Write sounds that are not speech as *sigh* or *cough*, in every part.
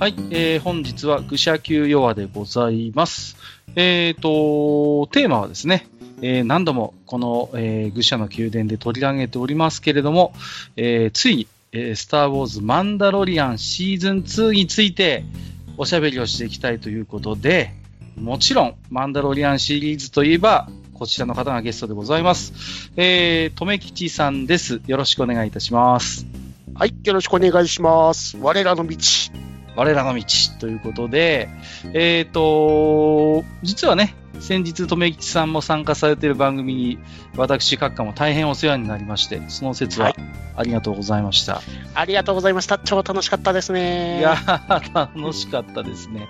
はい、えー本日は愚者級弱でございます。えっ、と、テーマはですね、えー何度もこの、えー愚者の宮殿で取り上げておりますけれども、えーついに、えースター・ウォーズ・マンダロリアンシーズン2についておしゃべりをしていきたいということで、もちろん、マンダロリアンシリーズといえば、こちらの方がゲストでございます。えー、とめきちさんです。よろしくお願いいたします。はい、よろしくお願いします。我らの道。我らの道ということで、えっ、と、実はね、先日、留吉さんも参加されている番組に、私、閣下も大変お世話になりまして、その説ははいありがとうございました。ありがとうございました。超楽しかったですい、ね。やー、楽しかったですね。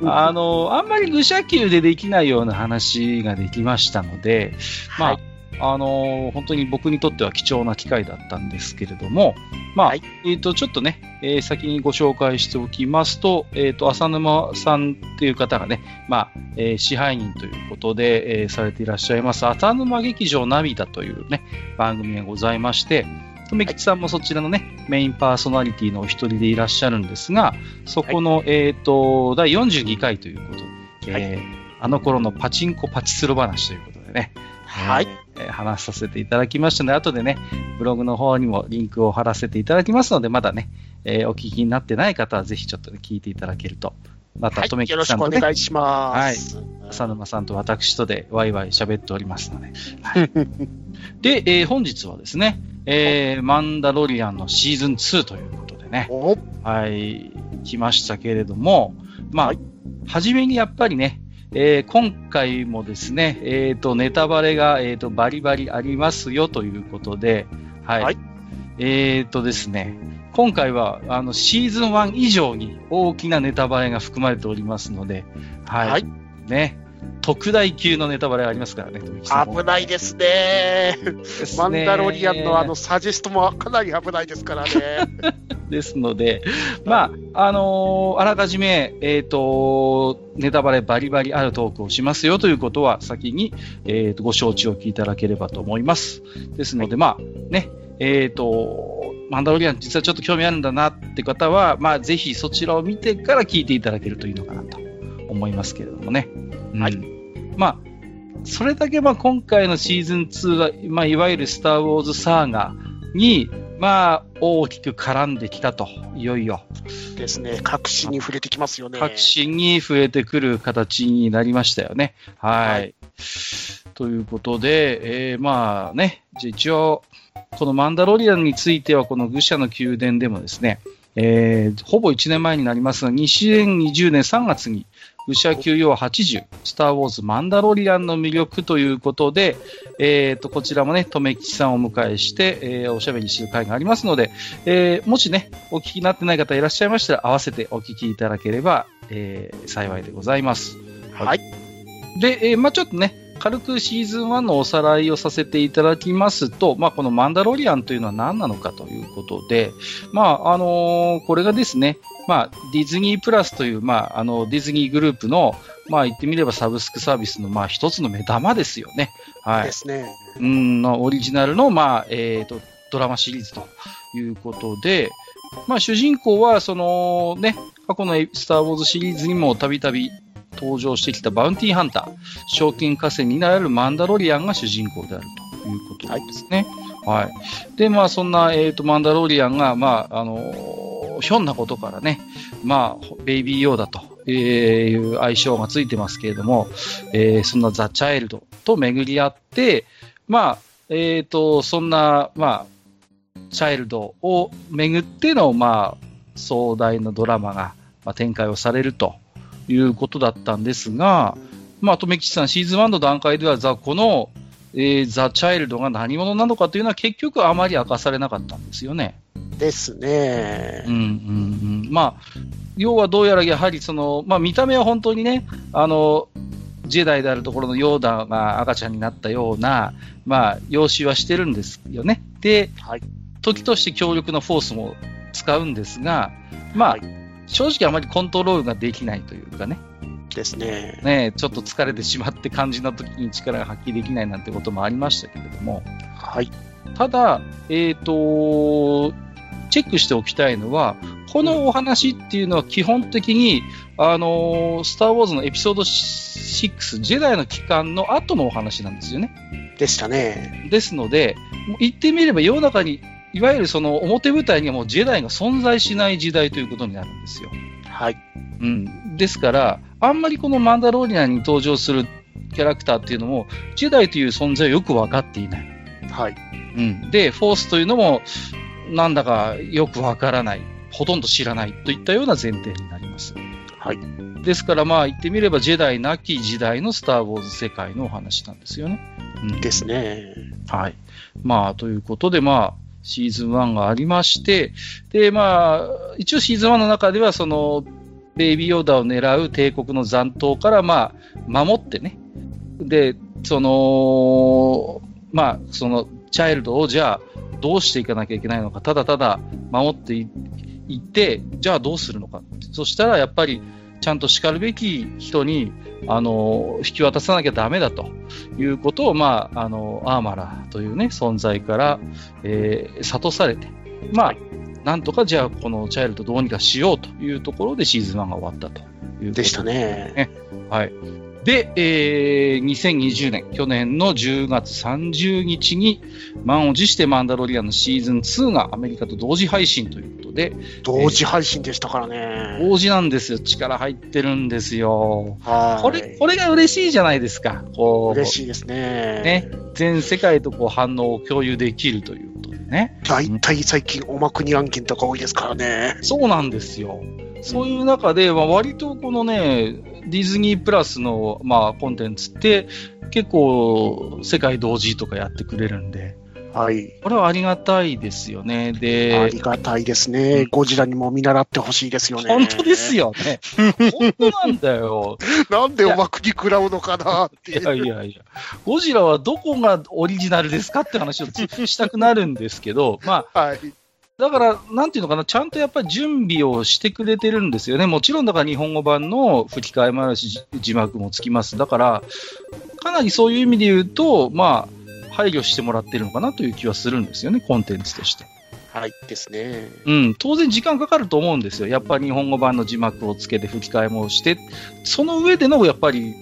うんあの、あんまり愚者級でできないような話ができましたので、まあ、はいあの本当に僕にとっては貴重な機会だったんですけれども、まあ、はい。えっ、と、ちょっとね、えー先にご紹介しておきますと、えっ、と、浅沼さんっていう方がね、まあ、えー支配人ということで、えーされていらっしゃいます、浅沼劇場涙というね、番組がございまして、留吉さんもそちらのね、メインパーソナリティのお一人でいらっしゃるんですが、そこの、えっ、と、第42回ということで、はい。えーあの頃のパチンコパチスロ話ということでね、はい。えー話させていただきましたので、後でね、ブログの方にもリンクを貼らせていただきますので、まだね、えーお聞きになってない方はぜひちょっと、ね、聞いていただけると。また、はいとめきよろしくおさんとね、願いします。浅沼さんと私とでワイワイ喋っておりますので。はい *laughs* で、えー本日はですね、えーマンダロリアンのシーズン2ということでね、おはい、来ましたけれども、まあ、はい初めにやっぱりね、えー今回もですね、えっ、と、ネタバレが、えー、とバリバリありますよということで、はい。はいえっ、とですね、今回は、あの、シーズン1以上に大きなネタバレが含まれておりますので、はい。はいね、特大級のネタバレがありますからね、危ないですね。マンダロリアンのあのサジェストもかなり危ないですからね。*laughs* ですので、まあ、あのーあらかじめ、えっ、と、ネタバレバリバリあるトークをしますよということは先に、えーとご承知おきいただければと思います。ですので、まあ、ね、えっ、と、マンダロリアン実はちょっと興味あるんだなって方は、まあ、ぜひそちらを見てから聞いていただけるといいのかなと思いますけれどもね。うんはいまあ、それだけまあ今回のシーズン2は、まあ、いわゆるスター・ウォーズ・サーガに、まあ、大きく絡んできたと、いよいよ、ですね。確信に触れてきますよね。革新に増えてくる形になりましたよね。はい。はいということで、えーまあね、じゃあ一応、このマンダロリアンについては、この愚者の宮殿でもですね、えーほぼ1年前になりますが、2020年3月に、愚者級要80、スター・ウォーズ・マンダロリアンの魅力ということで、えー、とこちらもね、とめきちさんをお迎えして、えーおしゃべりしている会がありますので、えーもしね、お聞きになってない方いらっしゃいましたら、合わせてお聞きいただければ、えー幸いでございます。はい。で、えーまあちょっとね、軽くシーズン1のおさらいをさせていただきますと、まあこのマンダロリアンというのは何なのかということで、まああのーこれがですね、まあディズニープラスという、まああのディズニーグループの、まあ言ってみればサブスクサービスの、まあ一つの目玉ですよね。はいで。すね。うんのオリジナルの、まあえー、とドラマシリーズということで、まあ、主人公はその、ね、過去の「スター・ウォーズ」シリーズにもたびたび登場してきたバウンティーハンター、賞金稼ぎになるマンダロリアンが主人公であるということですね。はい。で、まあ、そんな、えっ、と、マンダロリアンが、まあ、あのーひょんなことからね、まあ、ベイビーヨーダという愛称がついてますけれども、えーそんなザ・チャイルドと巡り合って、まあ、えっ、と、そんな、まあ、チャイルドを巡っての、まあ、壮大なドラマが、まあ、展開をされるということだったんですが、まあ、とめきちさん、シーズン1の段階では、ザ、この、えーザ・チャイルドが何者なのかというのは結局あまり明かされなかったんですよね。ですねうん。うんうん。まあ、要はどうやらやはりその、まあ見た目は本当にね、あの、ジェダイであるところのヨーダが赤ちゃんになったような、まあ、容姿はしてるんですよね。で、はい。時として強力なフォースも使うんですが、まあ、はい正直あまりコントロールができないというかね、ですね。ね、ちょっと疲れてしまって肝心な時に力が発揮できないなんてこともありましたけれども、はい。ただ、えっ、と、チェックしておきたいのは、このお話っていうのは基本的に、あのースター・ウォーズのエピソード6、ジェダイの帰還の後のお話なんですよね。でしたね。ですので、言ってみれば世の中に、いわゆるその表舞台にはもうジェダイが存在しない時代ということになるんですよ。はい。うん。ですから、あんまりこのマンダロリアンに登場するキャラクターっていうのも、ジェダイという存在をよく分かっていない。はい。うん。で、フォースというのも、なんだかよくわからない。ほとんど知らないといったような前提になります。はい。ですからまあ言ってみればジェダイなき時代のスター・ウォーズ世界のお話なんですよね。うん、ですね。はい。まあということでまあシーズン1がありまして、でまあ一応シーズン1の中ではそのベイビーヨーダを狙う帝国の残党からまあ守ってね。で、その、まあそのチャイルドをじゃあどうしていかなきゃいけないのか、ただただ守っていいって、じゃあどうするのか。そしたらやっぱりちゃんと叱るべき人に、あの、引き渡さなきゃダメだということを、まあ、あの、アーマラというね、存在から、えー諭されて、まあ、なんとかじゃあこのチャイルドどうにかしようというところでシーズン1が終わったということでしたね。はい。で、えー2020年、去年の10月30日に、満を持してマンダロリアンのシーズン2がアメリカと同時配信ということで、同時配信でしたからね。同時なんですよ。力入ってるんですよ。はい。これ、これが嬉しいじゃないですか。こう、嬉しいですね。ね。全世界とこう反応を共有できるということでね。大体最近おまくに案件とか多いですからね。そうなんですよ。そういう中で、まあ、割とこのね、ディズニープラスの、まあ、コンテンツって、結構、世界同時とかやってくれるんで、はい。これはありがたいですよね。あでり、がたいですね。ゴジラにも見習ってほしいですよね。本当です。よね。本当なんだよ。*laughs* なんでおまくに食らうのかなってい。やいやいや。ゴジラはどこがオリジナルですかって話をつしたくなるんですけど、まあ、*laughs* はい。だから、なんていうのかな、ちゃんとやっぱり準備をしてくれてるんですよね。もちろん、だから日本語版の吹き替えもあるし、じ字幕もつきます。だから、かなりそういう意味で言うと、まあ、配慮してもらってるのかなという気はするんですよね、コンテンツとして。はい。ですね。うん、当然時間かかると思うんですよ。やっぱり日本語版の字幕をつけて吹き替えもして、その上でのやっぱり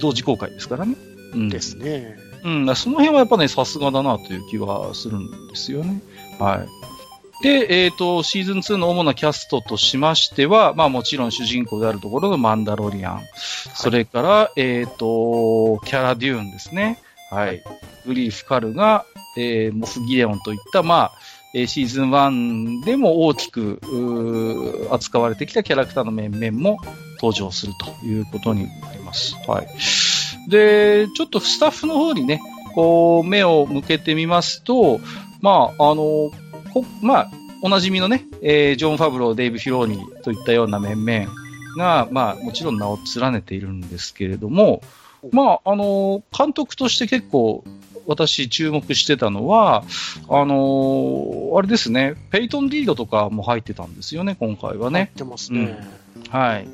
同時公開ですからね。うん、ですね。うん、その辺はやっぱね、さすがだなという気はするんですよね。はい。で、えっ、と、シーズン2の主なキャストとしましては、まあもちろん主人公であるところのマンダロリアン。それから、えっ、と、キャラデューンですね。はい。グリーフ・カルが、えー、モフ・ギデオンといった、まあ、えーシーズン1でも大きく扱われてきたキャラクターの面々も登場するということになります。はい。で、ちょっとスタッフの方にね、こう、目を向けてみますと、まあ、あの、まあ、おなじみのね、えージョン・ファブロー、デイブ・フィローニといったような面々が、まあ、もちろん名を連ねているんですけれども、まあ、あの、監督として結構、私注目してたのは、あのあれですね、ペイトン・リードとかも入ってたんですよね、今回はね。やってますね。はい。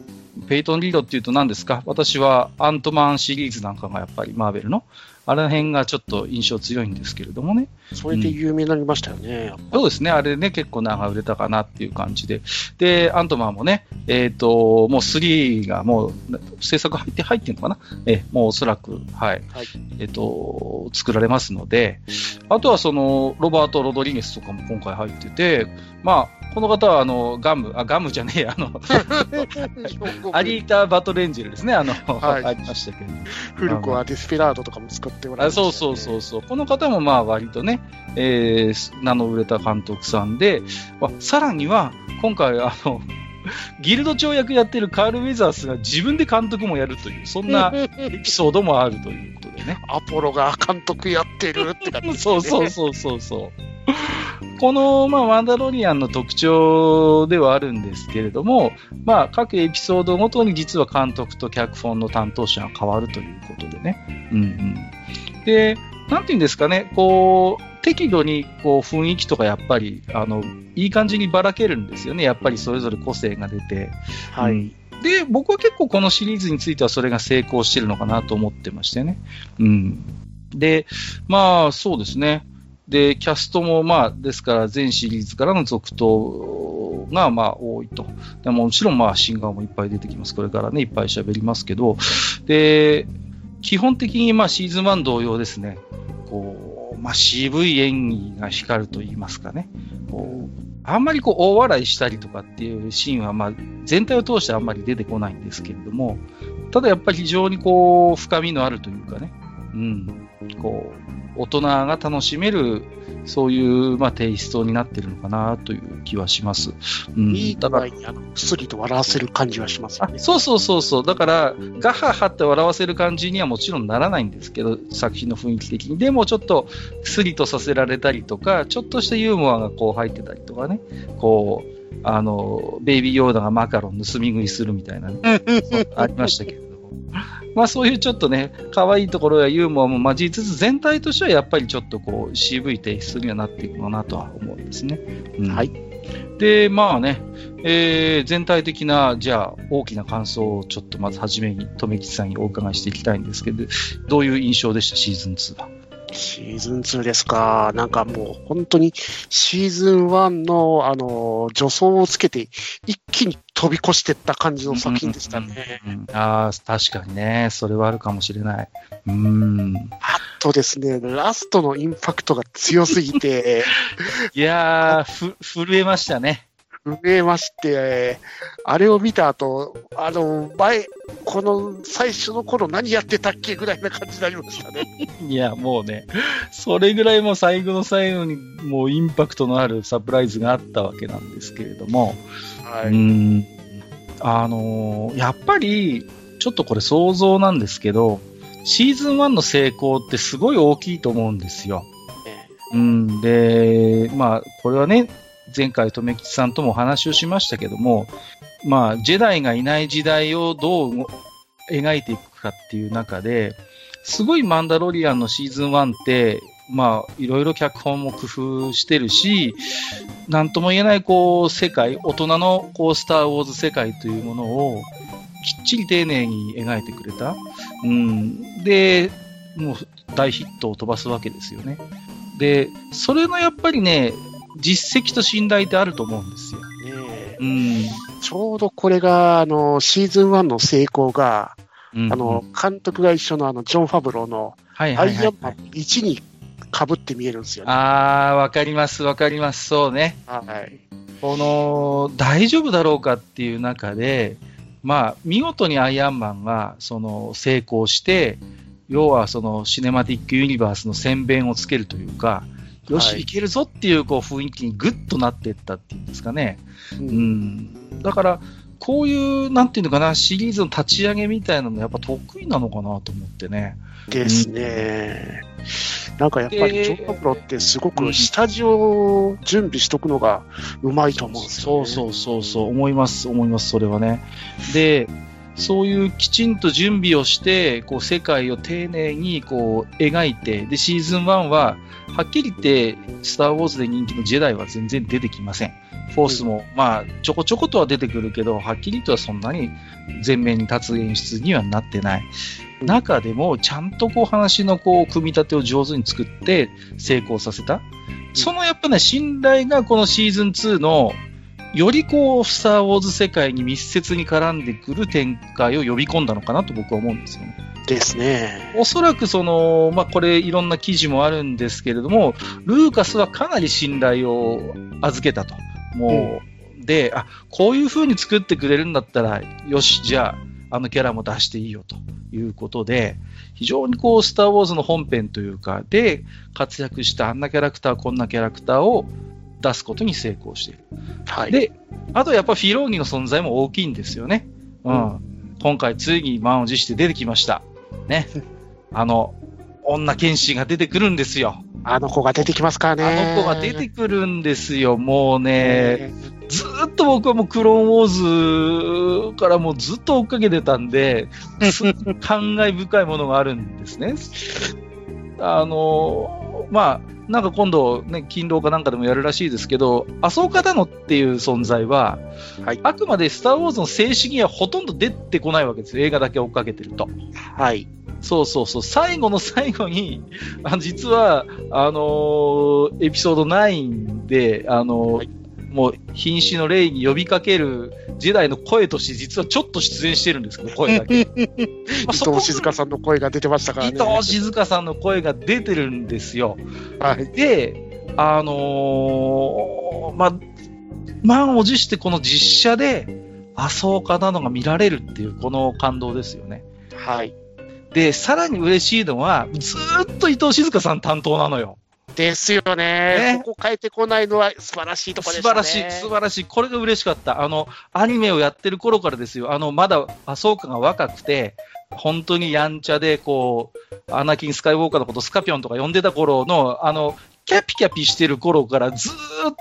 ペイトン・リードっていうと何ですか？私はアントマンシリーズなんかがやっぱりマーベルの、あの辺がちょっと印象強いんですけれどもね。それで有名になりましたよね。そうですね、あれね、結構長売れたかなっていう感じで。で、アントマンもね、えっ、と、もう3がもう制作入って入ってるのかな？えもうおそらく、はい。はいえっ、と、作られますので、あとはその、ロバート・ロドリゲスとかも今回入ってて、まあ、この方はあの、ガム、あ、ガムじゃねえや、あの、*laughs* アリータ・バトレンジェルですね、あの、はいありましたけど。古くはデスペラードとかも作っておられあましたよねそうそうそうそう。この方もまあ割とね、えー名の売れた監督さんで、まあさらには、今回あの、ギルド長役やってるカール・ウェザースが自分で監督もやるという、そんなエピソードもあるということでね。アポロが監督やってるって感じですね。そうそうそうそうそう。この、まあ、マンダロリアンの特徴ではあるんですけれども、まあ、各エピソードごとに実は監督と脚本の担当者が変わるということでね。うんうん。で、なんていうんですかね、こう、適度にこう雰囲気とかやっぱり、あの、いい感じにばらけるんですよね。やっぱりそれぞれ個性が出て。はい。うんで、僕は結構このシリーズについてはそれが成功してるのかなと思ってましてね。うん。で、まあ、そうですね。で、キャストもまあ、ですから全シリーズからの続投トが、まあ、多いと。でもちろん、まあ、新顔もいっぱい出てきます。これからね、いっぱい喋りますけど、で、基本的に、まあ、シーズン1同様ですね、こう、まあ、渋い演技が光ると言いますかね、こう、あんまりこう、大笑いしたりとかっていうシーンは、まあ、全体を通してあんまり出てこないんですけれども、ただやっぱり非常にこう、深みのあるというかね、うん、こう、大人が楽しめる、そういう、まあ、テイストになってるのかなという気はします。うん、いいだからに、あの、薬と笑わせる感じはしますよね。そうそうそうそう。だから、ガハハって笑わせる感じにはもちろんならないんですけど、作品の雰囲気的に。でもちょっと、薬とさせられたりとか、ちょっとしたユーモアがこう入ってたりとかね、こう、あの、ベイビーヨーダがマカロン盗み食いするみたいな、ね、*laughs* ありましたけど。*laughs* まあそういうちょっとね、可愛いところやユーモアも交えつつ、全体としてはやっぱりちょっとこう、渋いテイストにはなっていくのかなとは思うんですね。うん、はい。で、まあね、えー、全体的な、じゃあ、大きな感想をちょっとまずはじめに、留吉さんにお伺いしていきたいんですけど、どういう印象でした、シーズン2は？シーズン2ですか。なんかもう本当にシーズン1のあの助走をつけて一気に飛び越していった感じの作品でしたね。うんうんうん、ああ、確かにね。それはあるかもしれない。うん。あとですね、ラストのインパクトが強すぎて。*laughs* いやー、ふ、震えましたね。震えまして、あれを見た後、あの、前、この最初の頃何やってたっけぐらいな感じになりましたね。*laughs* いや、もうね、それぐらいも最後の最後にもうインパクトのあるサプライズがあったわけなんですけれども、はい、うんあのー、やっぱり、ちょっとこれ想像なんですけど、シーズン1の成功ってすごい大きいと思うんですよ。うん、で、まあ、これはね、前回、留吉さんともお話をしましたけども、まあ、ジェダイがいない時代をどう描いていくかっていう中で、すごいマンダロリアンのシーズン1って、まあ、いろいろ脚本も工夫してるし、なんとも言えない、こう、世界、大人の、こう、スター・ウォーズ世界というものを、きっちり丁寧に描いてくれた。うん。で、もう、大ヒットを飛ばすわけですよね。で、それのやっぱりね、実績と信頼ってあると思うんですよ。ねうん、ちょうどこれが、あの、シーズン1の成功が、うんうん、あの、監督が一緒のあの、ジョン・ファブローの、アイアンマン1にかぶって見えるんですよね。ああ、わかります、わかります、そうね。はい。この、大丈夫だろうかっていう中で、まあ、見事にアイアンマンが、その、成功して、要はそのシネマティックユニバースの宣伝をつけるというか、よし、はい、いけるぞっていうこう雰囲気にぐっとなっていったっていうんですかね。うん、うん、だから、こういう、なんていうのかな、シリーズの立ち上げみたいなのやっぱ得意なのかなと思ってね。ですね。うん、なんかやっぱりジョン・パプロってすごく下地を準備しとくのがうまいと思うんですよ、ね、そうそうそうそう、思います、思います、それはね。で、そういうきちんと準備をして、こう世界を丁寧にこう描いて、で、シーズン1は、はっきり言って、スター・ウォーズで人気のジェダイは全然出てきません。フォースも、まあ、ちょこちょことは出てくるけど、はっきりとはそんなに前面に立つ演出にはなってない。中でも、ちゃんとこう話のこう、組み立てを上手に作って成功させた。そのやっぱね、信頼がこのシーズン2のよりこう、スター・ウォーズ世界に密接に絡んでくる展開を呼び込んだのかなと僕は思うんですよね。ですね。おそらくその、まあ、これいろんな記事もあるんですけれども、ルーカスはかなり信頼を預けたと。もう、うん、で、あ、こういう風に作ってくれるんだったら、よし、じゃあ、あのキャラも出していいよということで、非常にこう、スター・ウォーズの本編というか、で、活躍したあんなキャラクター、こんなキャラクターを出すことに成功している。はい。で、あとやっぱフィローニの存在も大きいんですよね。うん。うん、今回ついに満を持して出てきました。ね。*laughs* あの、女剣士が出てくるんですよ。あの子が出てきますからね。あの子が出てくるんですよ。もうね、ずっと僕はもうクローンウォーズからもうずっと追っかけてたんで、*laughs* 感慨深いものがあるんですね。あの、まあ、なんか今度、ね、勤労かなんかでもやるらしいですけど、アソーカダノっていう存在は、はい、あくまでスター・ウォーズの静止にはほとんど出てこないわけですよ。映画だけ追っかけてると。はい。そうそうそう。最後の最後に、あの実は、あのー、エピソード9で、あのーはい、もう瀕死の霊に呼びかけるジェダイの声として実はちょっと出演してるんですけど、声だけ。*laughs* 伊藤静香さんの声が出てましたからね。伊藤静香さんの声が出てるんですよ。はい。で、あのー、まあ、満を持してこの実写で、麻生家なのが見られるっていう、この感動ですよね。はい。で、さらに嬉しいのは、ずっと伊藤静香さん担当なのよ。ですよね。ねここ変えてこないのは素晴らしいところですね。素晴らしい、素晴らしい。これが嬉しかった。あの、アニメをやってる頃からですよ。あの、まだ、麻生家が若くて、本当にやんちゃで、こう、アナキン・スカイウォーカーのことスカピョンとか呼んでた頃の、あの、キャピキャピしてる頃からずっ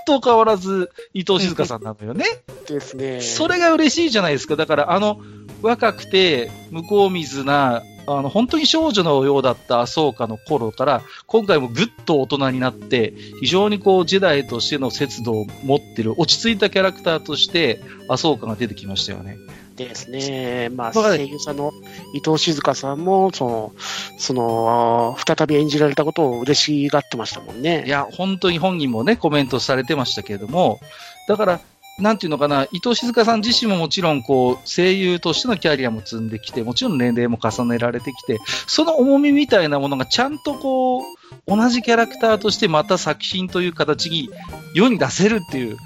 と変わらず伊藤静香さんなのよね。ですね。それが嬉しいじゃないですか。だから、あの、若くて、向こう水な、あの、本当に少女のようだった麻生家の頃から、今回もぐっと大人になって、非常にこう、ジェダイとしての節度を持ってる、落ち着いたキャラクターとして、麻生家が出てきましたよね。ですね。まあ、声優さんの伊藤静香さんも、その、その、再び演じられたことを嬉しがってましたもんね。いや、本当に本人もね、コメントされてましたけれども、だから、なんていうのかな、伊藤静香さん自身ももちろん、こう、声優としてのキャリアも積んできて、もちろん年齢も重ねられてきて、その重みみたいなものがちゃんとこう、同じキャラクターとしてまた作品という形に世に出せるっていう、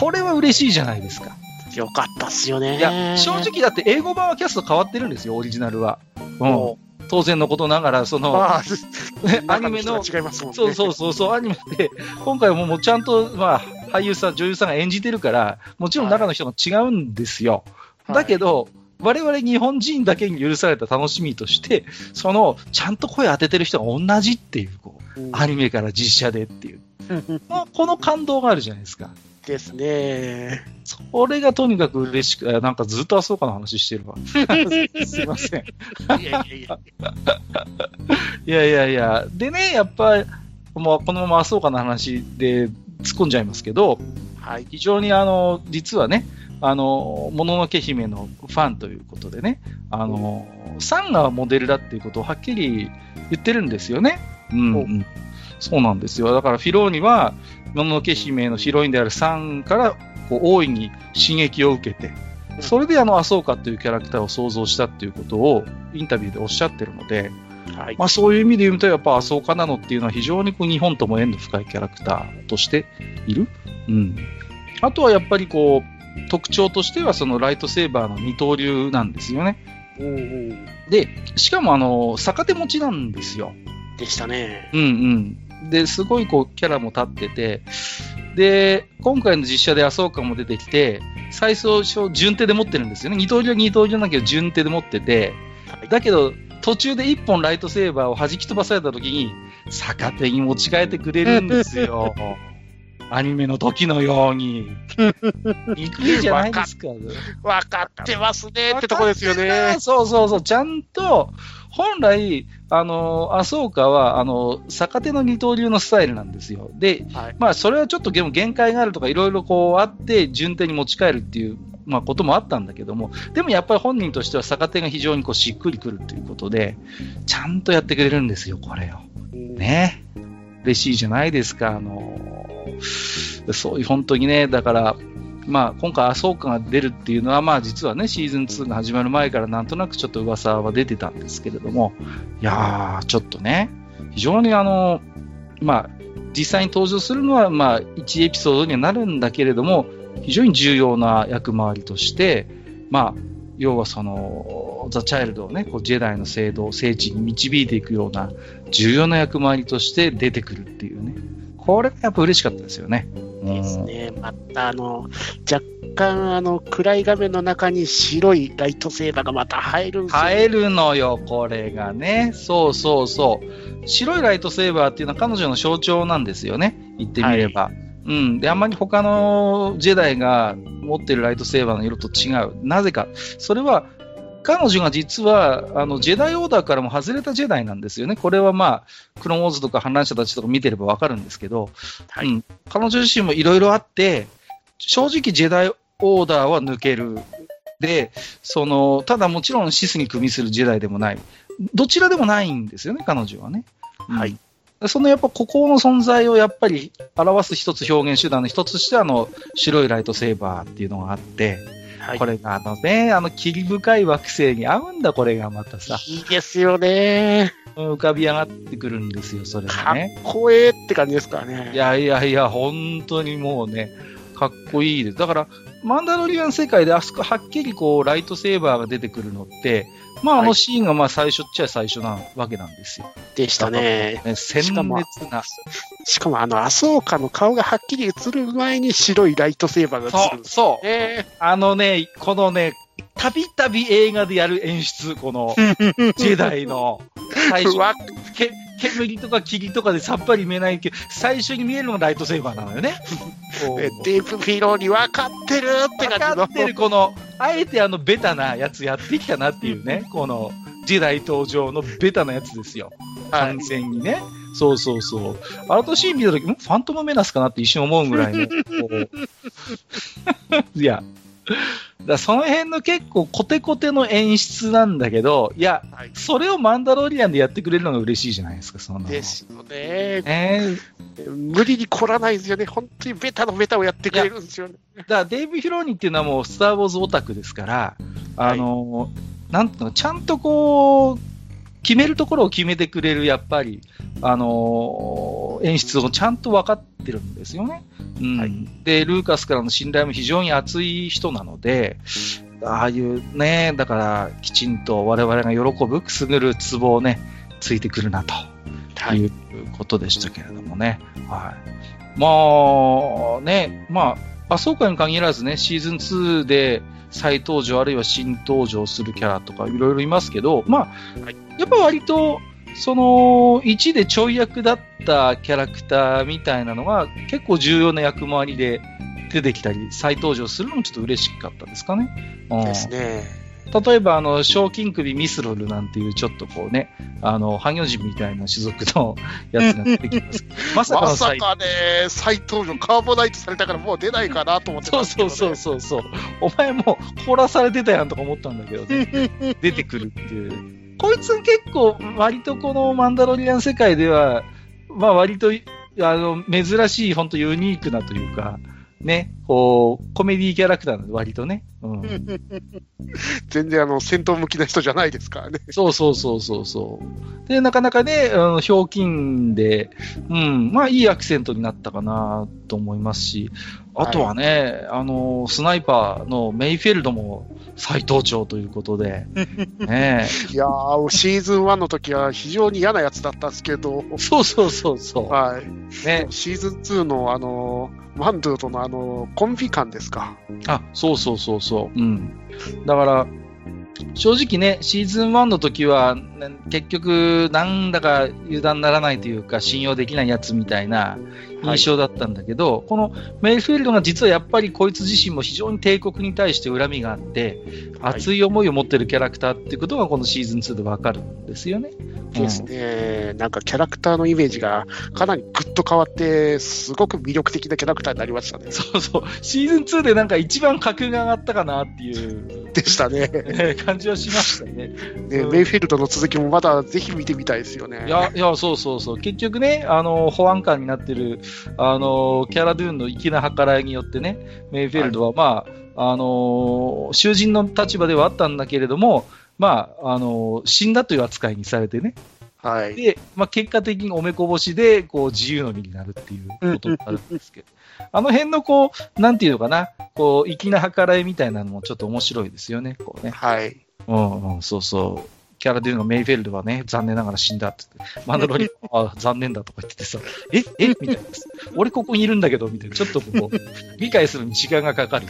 これは嬉しいじゃないですか。よかったっすよね。いや、正直だって英語版はキャスト変わってるんですよ、オリジナルは。うん。当然のことながら、その、アニメの、*laughs* 違いますもんね、そうそうそうそう、アニメで、今回ももうちゃんと、まあ、俳優さん、女優さんが演じてるから、もちろん中の人も違うんですよ。はい、だけど、我々日本人だけに許された楽しみとして、その、ちゃんと声当ててる人が同じっていう、こう、うん、アニメから実写でっていう。この感動があるじゃないですか。ですね。それがとにかく嬉しく、なんかずっとあそうかの話してるわ。*laughs* すいません。いやいやいや。*laughs* いやいやいや。でね、やっぱり、もうこのままあそうかの話で突っ込んじゃいますけど、はい、非常にあの、実はね、あの、もののけ姫のファンということでね、あの、サンがモデルだっていうことをはっきり言ってるんですよね。うん、うん。そうなんですよ。だからフィローには、もののけ姫のヒロインであるサンからこう大いに刺激を受けて、それであの、アソーカというキャラクターを想像したっていうことをインタビューでおっしゃってるので、はい、まあそういう意味で言うと、やっぱアソーカなのっていうのは非常にこう日本とも縁の深いキャラクターとしている。うん。あとはやっぱりこう、特徴としてはそのライトセーバーの二刀流なんですよね。で、しかもあの、逆手持ちなんですよ。でしたね。うんうん。で、すごいこう、キャラも立ってて、で、今回の実写で麻生感も出てきて、最初、順手で持ってるんですよね。二刀流は二刀流だけど順手で持ってて、だけど、途中で一本ライトセーバーを弾き飛ばされた時に、逆手に持ち替えてくれるんですよ。*laughs* アニメの時のように。びっくりじゃないですか。分かってますねってとこですよね。そうそうそう。ちゃんと、本来、あの、麻生家は、あの、逆手の二刀流のスタイルなんですよ。で、はい、まあ、それはちょっと限界があるとか、いろいろこうあって、順手に持ち帰るっていう、まあ、こともあったんだけども、でもやっぱり本人としては逆手が非常にこうしっくりくるということで、ちゃんとやってくれるんですよ、これを。ね。嬉しいじゃないですか、あの、そういう本当にね、だから、まあ、今回、麻生感が出るっていうのは、まあ、実はね、シーズン2が始まる前からなんとなくちょっと噂は出てたんですけれども、いやー、ちょっとね、非常にあの、まあ、実際に登場するのは、まあ、1エピソードにはなるんだけれども、非常に重要な役回りとして、まあ、要はその、ザ・チャイルドをね、こうジェダイの聖堂、聖地に導いていくような重要な役回りとして出てくるっていうね。これがやっぱ嬉しかったですよね。ですね。また、あの、若干、あの、暗い画面の中に白いライトセーバーがまた入るんですよ、ね。入るのよ、これがね。そうそうそう。白いライトセーバーっていうのは彼女の象徴なんですよね。言ってみれば。はい、うん。で、あんまり他のジェダイが持ってるライトセーバーの色と違う。なぜか。それは、彼女が実は、あの、ジェダイオーダーからも外れたジェダイなんですよね。これはまあ、クロノーズとか反乱者たちとか見てればわかるんですけど、はい、うん、彼女自身もいろいろあって、正直ジェダイオーダーは抜ける。で、その、ただもちろんシスに組みするジェダイでもない。どちらでもないんですよね、彼女はね。はい。そのやっぱここの存在をやっぱり表す一つ表現手段の一つとしてあの白いライトセーバーっていうのがあって、はい、これがあのね、あの霧深い惑星に合うんだ、これがまたさ。いいですよね。浮かび上がってくるんですよ、それがね。かっこええって感じですからね。いやいやいや、本当にもうね、かっこいいです。だから、マンダロリアン世界であそこはっきりこう、ライトセーバーが出てくるのって、まあ、あのシーンがまあ最初っちゃ最初なわけなんですよ。でしたね。ね鮮烈な。しかもあの、麻生家の顔がはっきり映る前に白いライトセーバーが映るんです、そう、そう。えー、あのね、このね、たびたび映画でやる演出、この、*laughs* ジェダイの、最初、*laughs* け煙とか霧とかでさっぱり見えないけど、最初に見えるのがライトセーバーなのよね。*laughs* デイブ・フィローニ分かってるって感じの。分かってる、この、あえてあの、ベタなやつやってきたなっていうね、この、ジェダイ登場のベタなやつですよ。完全にね。はい、そうそうそう。アルトシーン見たとき、ファントムメナスかなって一瞬思うぐらいの、こう。*laughs* いや、だその辺の結構コテコテの演出なんだけど、いや、はい、それをマンダロリアンでやってくれるのが嬉しいじゃないですか、その。ですよね。えー、無理に凝らないですよね。本当にベタのベタをやってくれるんですよね。だからデイブ・ヒローニっていうのはもう、スター・ウォーズオタクですから、あの、はい、なんていうの、ちゃんとこう、決めるところを決めてくれる、やっぱり、あのー、演出をちゃんと分かってるんですよね。うん、はい、で、ルーカスからの信頼も非常に厚い人なので、ああいうね、だからきちんと我々が喜ぶ、くすぐるツボをね、ついてくるなということでしたけれどもね。はい。まあ、ね、まあ、麻生会に限らずね、シーズン2で再登場あるいは新登場するキャラとかいろいろいますけど、まあ、はい、やっぱ割とその1でちょい役だったキャラクターみたいなのが結構重要な役回りで出てきたり、再登場するのもちょっと嬉しかったですかね。ですね。例えば、あの、賞金首ミスロルなんていうちょっとこうね、あの、ハギョ人みたいな種族の *laughs* やつが出てきます。まさかまさかね、再登場、カーボナイトされたからもう出ないかなと思ってたんですけど、ね、そうそうそうそう。お前もう凍らされてたやんとか思ったんだけどね、*laughs* 出てくるっていう。こいつ結構、割とこのマンダロリアン世界では、まあ割と、あの、珍しい、本当ユニークなというか、ね、こう、コメディキャラクターなの割とね。うん、*laughs* 全然あの、戦闘向きな人じゃないですからね。そうそうそうそうそう。で、なかなかね、あの、ひょうきんで、うん、まあいいアクセントになったかなと思いますし、あとはね、はい、あの、スナイパーのメイフェルドも再登場ということで、*laughs* ね、いやー、シーズン1の時は非常に嫌なやつだったんですけど、そうそうそうそう。はい。ね、シーズン2のあの、ワンドゥとのあの、コンビ感ですか。あ、そうそうそうそう。うん。だから、正直ね、シーズン1の時は、結局、なんだか油断ならないというか、信用できないやつみたいな印象だったんだけど、はい、このメイフィールドが実はやっぱりこいつ自身も非常に帝国に対して恨みがあって、熱い思いを持ってるキャラクターっていうことがこのシーズン2でわかるんですよね。ですね、なんかキャラクターのイメージがかなりぐっと変わって、すごく魅力的なキャラクターになりましたね。そうそう、シーズン2でなんか一番格が上がったかなっていう。*laughs* でしたね。*laughs* 感じはしましたね。ね、うん、メイフィールドの続きもまだぜひ見てみたいですよね。いや、いや、そうそうそう。結局ね、あの、保安官になってる、あの、キャラドゥーンの粋な計らいによってね、メイフィールドはまあ、はい、あの、囚人の立場ではあったんだけれども、まあ、あの、死んだという扱いにされてね。はい。で、まあ、結果的におめこぼしで、こう、自由の身になるっていうことになるんですけど。あの辺のこう、なんていうのかな、こう、粋な計らいみたいなのもちょっと面白いですよね、こうね。はい。うん、うん、そうそう。キャラでいうのがメイフェルドはね、残念ながら死んだって言って、マンダロリあ、*laughs* 残念だとか言っててさ、ええみたいな。俺ここにいるんだけど、みたいな。ちょっとこう、理解するに時間がかかる。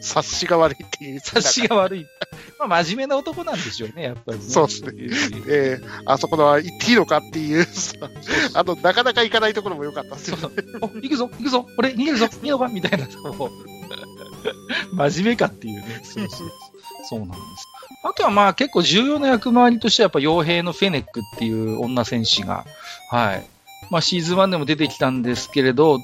察しが悪いっていう。察しが悪い。まあ、真面目な男なんでしょうね、やっぱり、ね。そうですね。ええー、あそこのは行っていいのかっていう、あの、なかなか行かないところも良かったですよ、ね。行くぞ、行くぞ、俺逃げるぞ、いいのかみたいな。*laughs* 真面目かっていうね。そうそう。そうなんです。あとはまあ結構重要な役回りとしてはやっぱ傭兵のフェネックっていう女戦士が、はい。まあシーズン1でも出てきたんですけれど、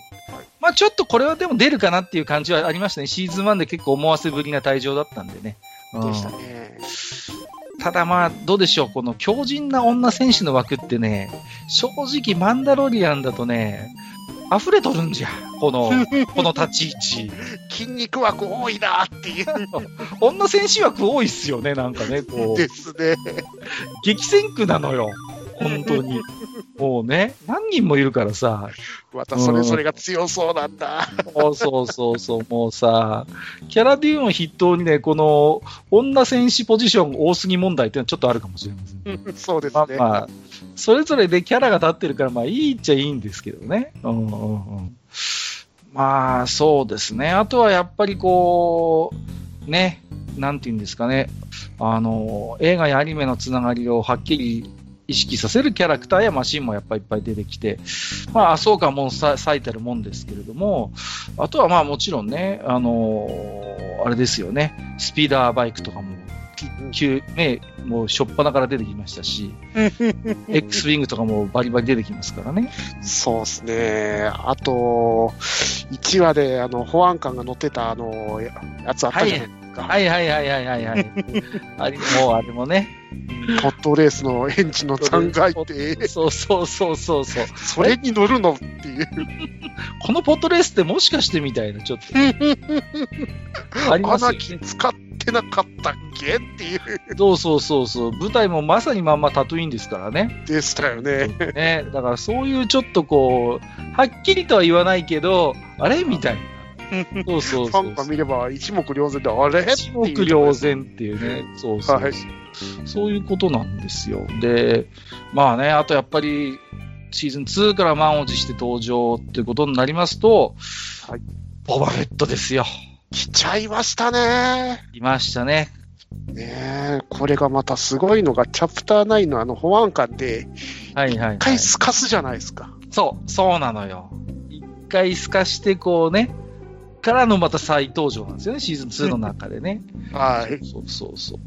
まあちょっとこれはでも出るかなっていう感じはありましたね。シーズン1で結構思わせぶりな退場だったんでね。でした？ね。ただまあ、どうでしょう、この強靭な女戦士の枠ってね、正直マンダロリアンだとね、溢れとるんじゃ。この、*laughs* この立ち位置。筋肉枠多いなっていう。女戦士枠多いっすよね、なんかね、こう。ですね。激戦区なのよ。本当に。もうね、何人もいるからさ。またそれぞれが強そうなんだ。うん、そうそうそう、もうさ、キャラデューンを筆頭にね、この女戦士ポジション多すぎ問題っていうのはちょっとあるかもしれません。そうですね。まあ、まあ、それぞれでキャラが立ってるから、まあいいっちゃいいんですけどね。うんうんうん、まあ、そうですね。あとはやっぱりこう、ね、なんていうんですかね、あの、映画やアニメのつながりをはっきり意識させるキャラクターやマシンもやっぱりいっぱい出てきて、まあ、そうかも最たるもんですけれども、あとはまあもちろんね、あの、あれですよね、スピーダーバイクとかも、急ね、もうしょっぱなから出てきましたし、X ウィングとかもバリバリ出てきますからね。そうですね。あと、1話であの保安官が乗ってたあのやつあったじゃないですか。はいはいはいはいはいはい。あれもうあれもね。ポットレースのエンジンの残骸って。そうそうそうそうそう。それに乗るのっていう。*laughs* このポットレースってもしかしてみたいな、ちょっと。*laughs* ありますよ、ね。使ってなかったっけっていう。そうそうそうそう。舞台もまさにまんまタトゥインですからね。でしたよね。ね。だからそういうちょっとこう、はっきりとは言わないけど、あれ？みたいな。そうそうファンが見れば一目瞭然で、あれ？一目瞭然っていうね。そうそうはい、そういうことなんですよ。で、まあね、あとやっぱり、シーズン2から満を持して登場っていうことになりますと、はい、ボバフェットですよ。来ちゃいましたね。いましたね。ねえ、これがまたすごいのが、チャプター9のあの保安官で、はいはい、一回透かすじゃないですか。そう、そうなのよ。一回透かして、こうね、からのまた再登場なんですよね、シーズン2の中でね。*laughs* はい。そうそうそう。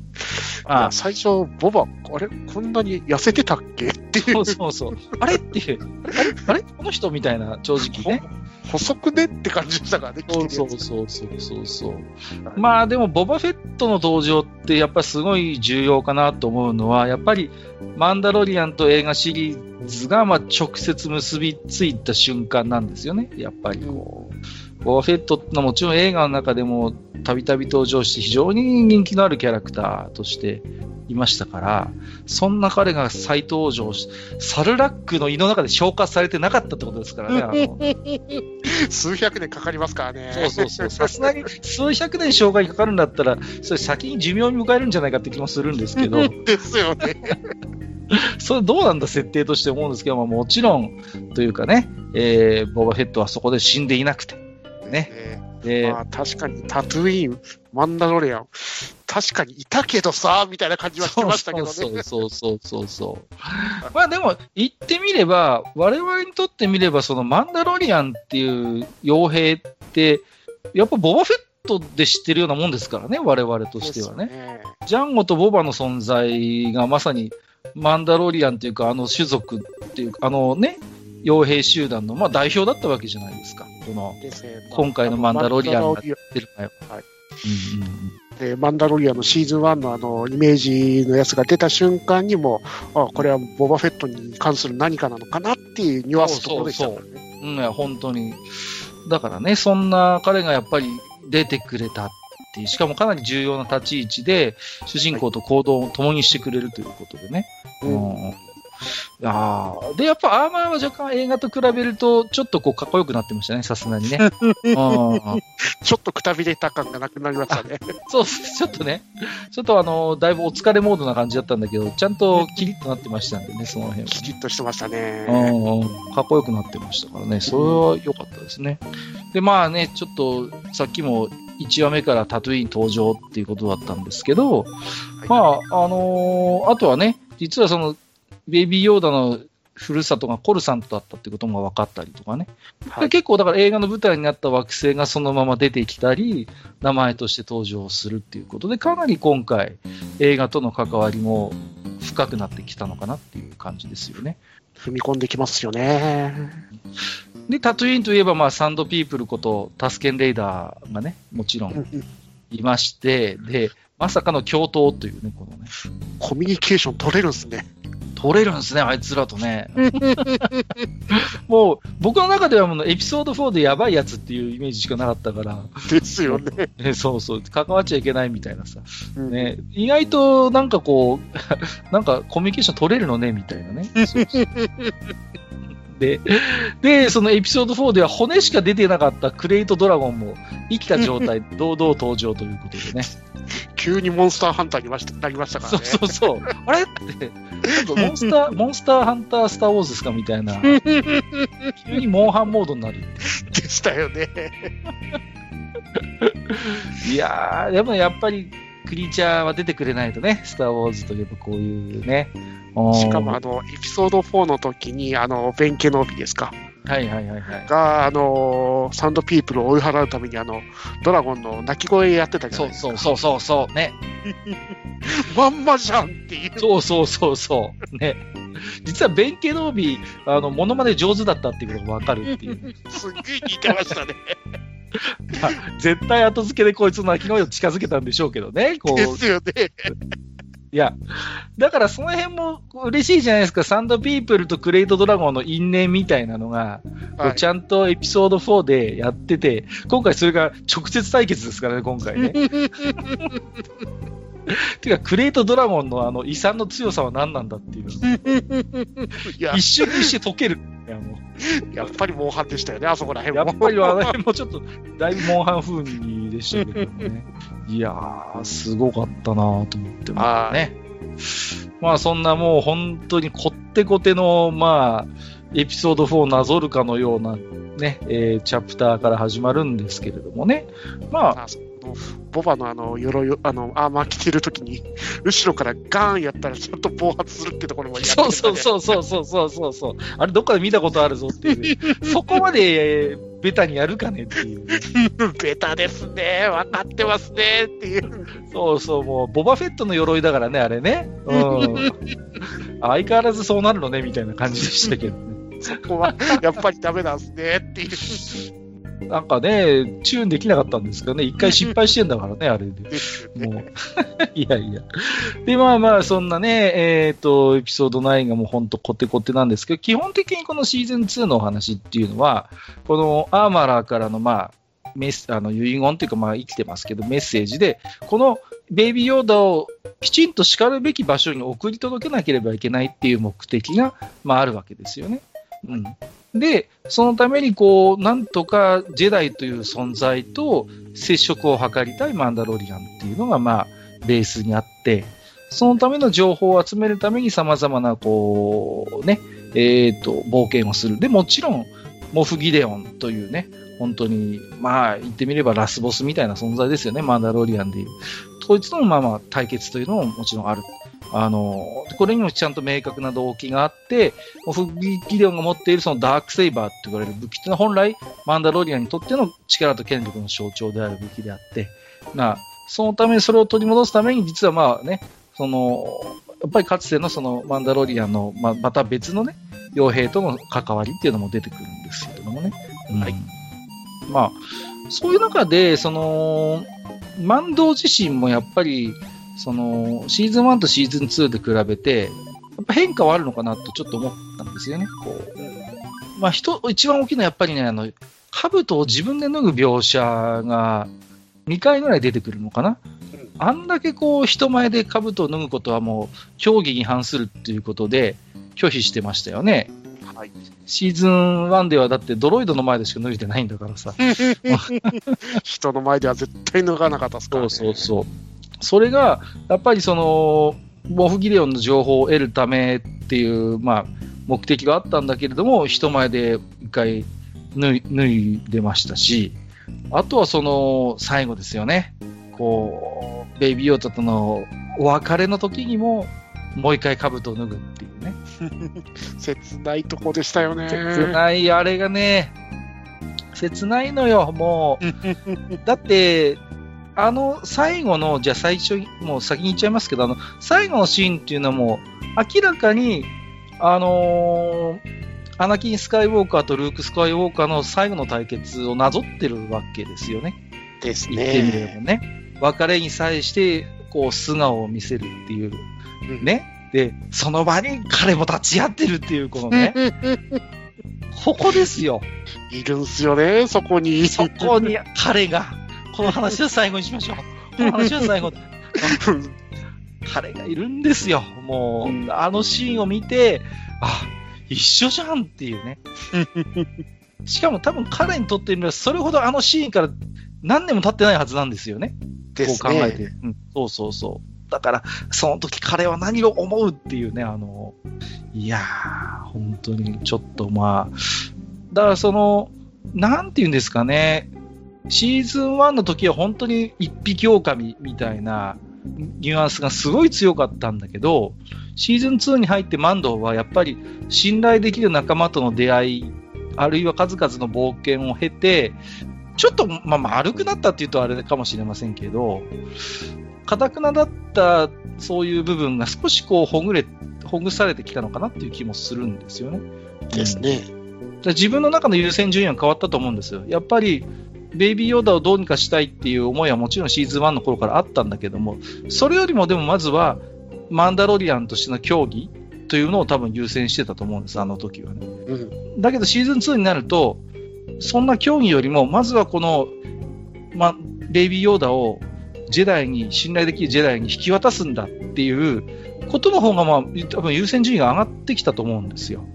あ最初、ボバ、あれ？こんなに痩せてたっけ？っていう。そうそうそう。あれ？っていう、あれ？あれ？この人みたいな、正直ね。細くねって感じでしたからね、そうそうそうそうそうまあでも、ボバフェットの登場ってやっぱりすごい重要かなと思うのは、やっぱり、マンダロリアンと映画シリーズがまあ直接結びついた瞬間なんですよね、やっぱりこう。うんボバフェットのもちろん映画の中でもたびたび登場して非常に人気のあるキャラクターとしていましたから、そんな彼が再登場し、サルラックの胃の中で消化されてなかったってことですからね。*laughs* 数百年かかりますからね。そうそうそう。さすがに数百年消化にかかるんだったら、それ先に寿命に迎えるんじゃないかって気もするんですけど。*laughs* ですよね。*laughs* それどうなんだ設定として思うんですけど、まあ、もちろんというかね、えー、ボバフェットはそこで死んでいなくて、ね。えー、まあ、確かにタトゥーイン、マンダロレアン、確かにいたけどさ、みたいな感じはしてましたけどね。そうそうそうそうそう *laughs* まあでも、言ってみれば、我々にとってみれば、そのマンダロリアンっていう傭兵って、やっぱボバフェットで知ってるようなもんですからね、我々としてはね。ねジャンゴとボバの存在がまさにマンダロリアンっていうか、あの種族っていうか、あのね、傭兵集団の、まあ、代表だったわけじゃないですか。この、今回のマンダロリアンがやってる前は。はいでマンダロリアンのシーズン1のあのイメージのやつが出た瞬間にも、あこれはボバフェットに関する何かなのかなっていうニュアンスところでしたからね。そうん、いや、本当に。だからね、そんな彼がやっぱり出てくれたっていう、しかもかなり重要な立ち位置で、主人公と行動を共にしてくれるということでね。はい、うんあで、やっぱアーマーは若干映画と比べると、ちょっとこうかっこよくなってましたね、さすがにね。ちょっとくたびれた感がなくなりましたね。*laughs* そう、ちょっとね、ちょっとあの、だいぶお疲れモードな感じだったんだけど、ちゃんとキリッとなってましたんでね、その辺は。キリッとしてましたね。かっこよくなってましたからね、それは良かったですね。で、まあね、ちょっと、さっきも1話目からタトゥイン登場っていうことだったんですけど、はい、まあ、あのー、あとはね、実はその、ベイビーヨーダのふるさとがコルサントだったってことも分かったりとかね。はい、結構だから映画の舞台になった惑星がそのまま出てきたり、名前として登場するっていうことで、かなり今回映画との関わりも深くなってきたのかなっていう感じですよね。踏み込んできますよね。で、タトゥインといえば、まあ、サンドピープルことタスケンレイダーがね、もちろんいまして、で、まさかの共闘というね、このね。コミュニケーション取れるんですね。取れるんですね、あいつらとね。もう、僕の中ではもうエピソード4でやばいやつっていうイメージしかなかったから。ですよね。ねそうそう、関わっちゃいけないみたいなさ。うん、ね、意外となんかこう、なんかコミュニケーション取れるのね、みたいなね。そうそうで、で、そのエピソード4では骨しか出てなかったクレイトドラゴンも生きた状態、堂々登場ということでね。急にモンスターハンターになりましたからね。そうそうそう。あれ？って、モンスター、モンスターハンタースターウォーズですかみたいな。急にモンハンモードになる。でしたよね。いやー、でもやっぱり、クリーチャーは出てくれないとね、スター・ウォーズといえばこういうね。しかも、あの、エピソード4の時に、あの、ベンケノービですか？はいはいはいはい。が、あの、サンドピープルを追い払うために、あの、ドラゴンの鳴き声やってたじゃないですか。そうそうそうそう、ね。*laughs* まんまじゃんっていう。そうそうそうそう。ね。実はベンケノービあの、モノマネ上手だったっていうことがわかるっていう。*laughs* すっげえ似てましたね。*laughs* 絶対後付けでこいつの鳴き声を近づけたんでしょうけどね。こうですよね。いや、だからその辺も嬉しいじゃないですか。サンドピープルとクレイトドラゴンの因縁みたいなのが、はい、ちゃんとエピソード4でやってて、今回それが直接対決ですからね、今回ね。*laughs* てか、クレイトドラゴンのあの遺産の強さは何なんだっていう。一瞬にして解ける。いやもう *laughs* やっぱりモンハンでしたよね、あそこら辺も。やっぱりあの辺も *laughs* ちょっと、だいぶモンハン風味でしたけどね。*laughs* いやー、すごかったなーと思ってますね。まあそんなもう本当にこってこての、まあ、エピソード4をなぞるかのようなね、えー、チャプターから始まるんですけれどもね。まあ、ボバのあの、鎧、あの、アーマー着てるときに、後ろからガーンやったらちゃんと暴発するってところもやってた、ね、そうそうそうそうそうそうそう。あれどっかで見たことあるぞっていう。*laughs* そこまで、ベタにやるかねっていう。ベタですね。分かってますねっていう。そうそう、もう、ボバフェットの鎧だからね、あれね。うん。*laughs* 相変わらずそうなるのね、みたいな感じでしたけどね。そこは、やっぱりダメなんすねっていう。なんかね、チューンできなかったんですけどね、一回失敗してんだからね、*laughs* あれで。もう。*laughs* いやいや。で、まあまあ、そんなね、えっ、ー、と、エピソード9がもうほんとコテコテなんですけど、基本的にこのシーズン2のお話っていうのは、このアーマラーからのまあ、メス、あの、遺言っていうかまあ生きてますけど、メッセージで、このベイビーヨーダをきちんと叱るべき場所に送り届けなければいけないっていう目的が、まああるわけですよね。うん。で、そのためにこう、なんとかジェダイという存在と接触を図りたいマンダロリアンっていうのが、まあ、ベースにあって、そのための情報を集めるために様々な、こう、ね、えっ、ー、と、冒険をする。で、もちろん、モフギデオンというね、本当に、まあ、言ってみればラスボスみたいな存在ですよね、マンダロリアンでいう。こいつとのまあまあ対決というのももちろんある。あの、これにもちゃんと明確な動機があって、フギギデオンが持っているそのダークセイバーって言われる武器っていうのは本来、マンダロリアンにとっての力と権力の象徴である武器であって、まあ、そのためにそれを取り戻すために、実はまあね、その、やっぱりかつてのそのマンダロリアンの、まあ、また別のね、傭兵との関わりっていうのも出てくるんですけどもね。はい。まあ、そういう中で、その、マンド自身もやっぱり、その、シーズン1とシーズン2で比べて、やっぱ変化はあるのかなとちょっと思ったんですよね。こう。まあ、人、一番大きなやっぱりね、あの、兜を自分で脱ぐ描写が2回ぐらい出てくるのかな。あんだけこう、人前で兜を脱ぐことはもう、競技に反するっていうことで、拒否してましたよね。はい。シーズン1ではだってドロイドの前でしか脱いでないんだからさ。*laughs* 人の前では絶対脱がなかったっすから、ね、そうそうそう。それが、やっぱりその、モフギレオンの情報を得るためっていう、まあ、目的があったんだけれども、人前で一回脱いでましたし、あとはその、最後ですよね。こう、ベイビーヨータとのお別れの時にも、もう一回兜を脱ぐっていうね。*laughs* 切ないとこでしたよね。切ない、あれがね、切ないのよ、もう。*laughs* だって、あの最後の、じゃあ最初、もう先に言っちゃいますけど、あの最後のシーンっていうのも、明らかに、あのー、アナキン・スカイウォーカーとルーク・スカイウォーカーの最後の対決をなぞってるわけですよね。ですね。言ってみればね。別れに際して、こう、素顔を見せるっていう、ね。で、その場に彼も立ち会ってるっていう、このね。*laughs* ここですよ。いるんすよね、そこに。そこに彼が。この話は最後にしましょう。この話は最後で。彼がいるんですよ。もう、あのシーンを見て、あ、一緒じゃんっていうね。*laughs* しかも多分彼にとってみれば、それほどあのシーンから何年も経ってないはずなんですよね。こう考えて。うん、そうそうそう。だから、その時彼は何を思うっていうね、あの、いやー、本当にちょっとまあ、だからその、なんて言うんですかね、シーズン1の時は本当に一匹狼みたいなニュアンスがすごい強かったんだけど、シーズン2に入ってマンドーはやっぱり信頼できる仲間との出会い、あるいは数々の冒険を経て、ちょっと、まあ、丸くなったっていうとあれかもしれませんけど、かたくなだったそういう部分が少しこうほぐれ、ほぐされてきたのかなっていう気もするんですよね。ですね。自分の中の優先順位は変わったと思うんですよ。やっぱりベイビーヨーダをどうにかしたいっていう思いはもちろんシーズン1の頃からあったんだけども、それよりもでもまずは、マンダロリアンとしての競技というのを多分優先してたと思うんです、あの時はね。うん、だけどシーズン2になると、そんな競技よりも、まずはこの、ま、ベイビーヨーダをジェダイに、信頼できるジェダイに引き渡すんだっていうことの方が、まあ、多分優先順位が上がってきたと思うんですよ。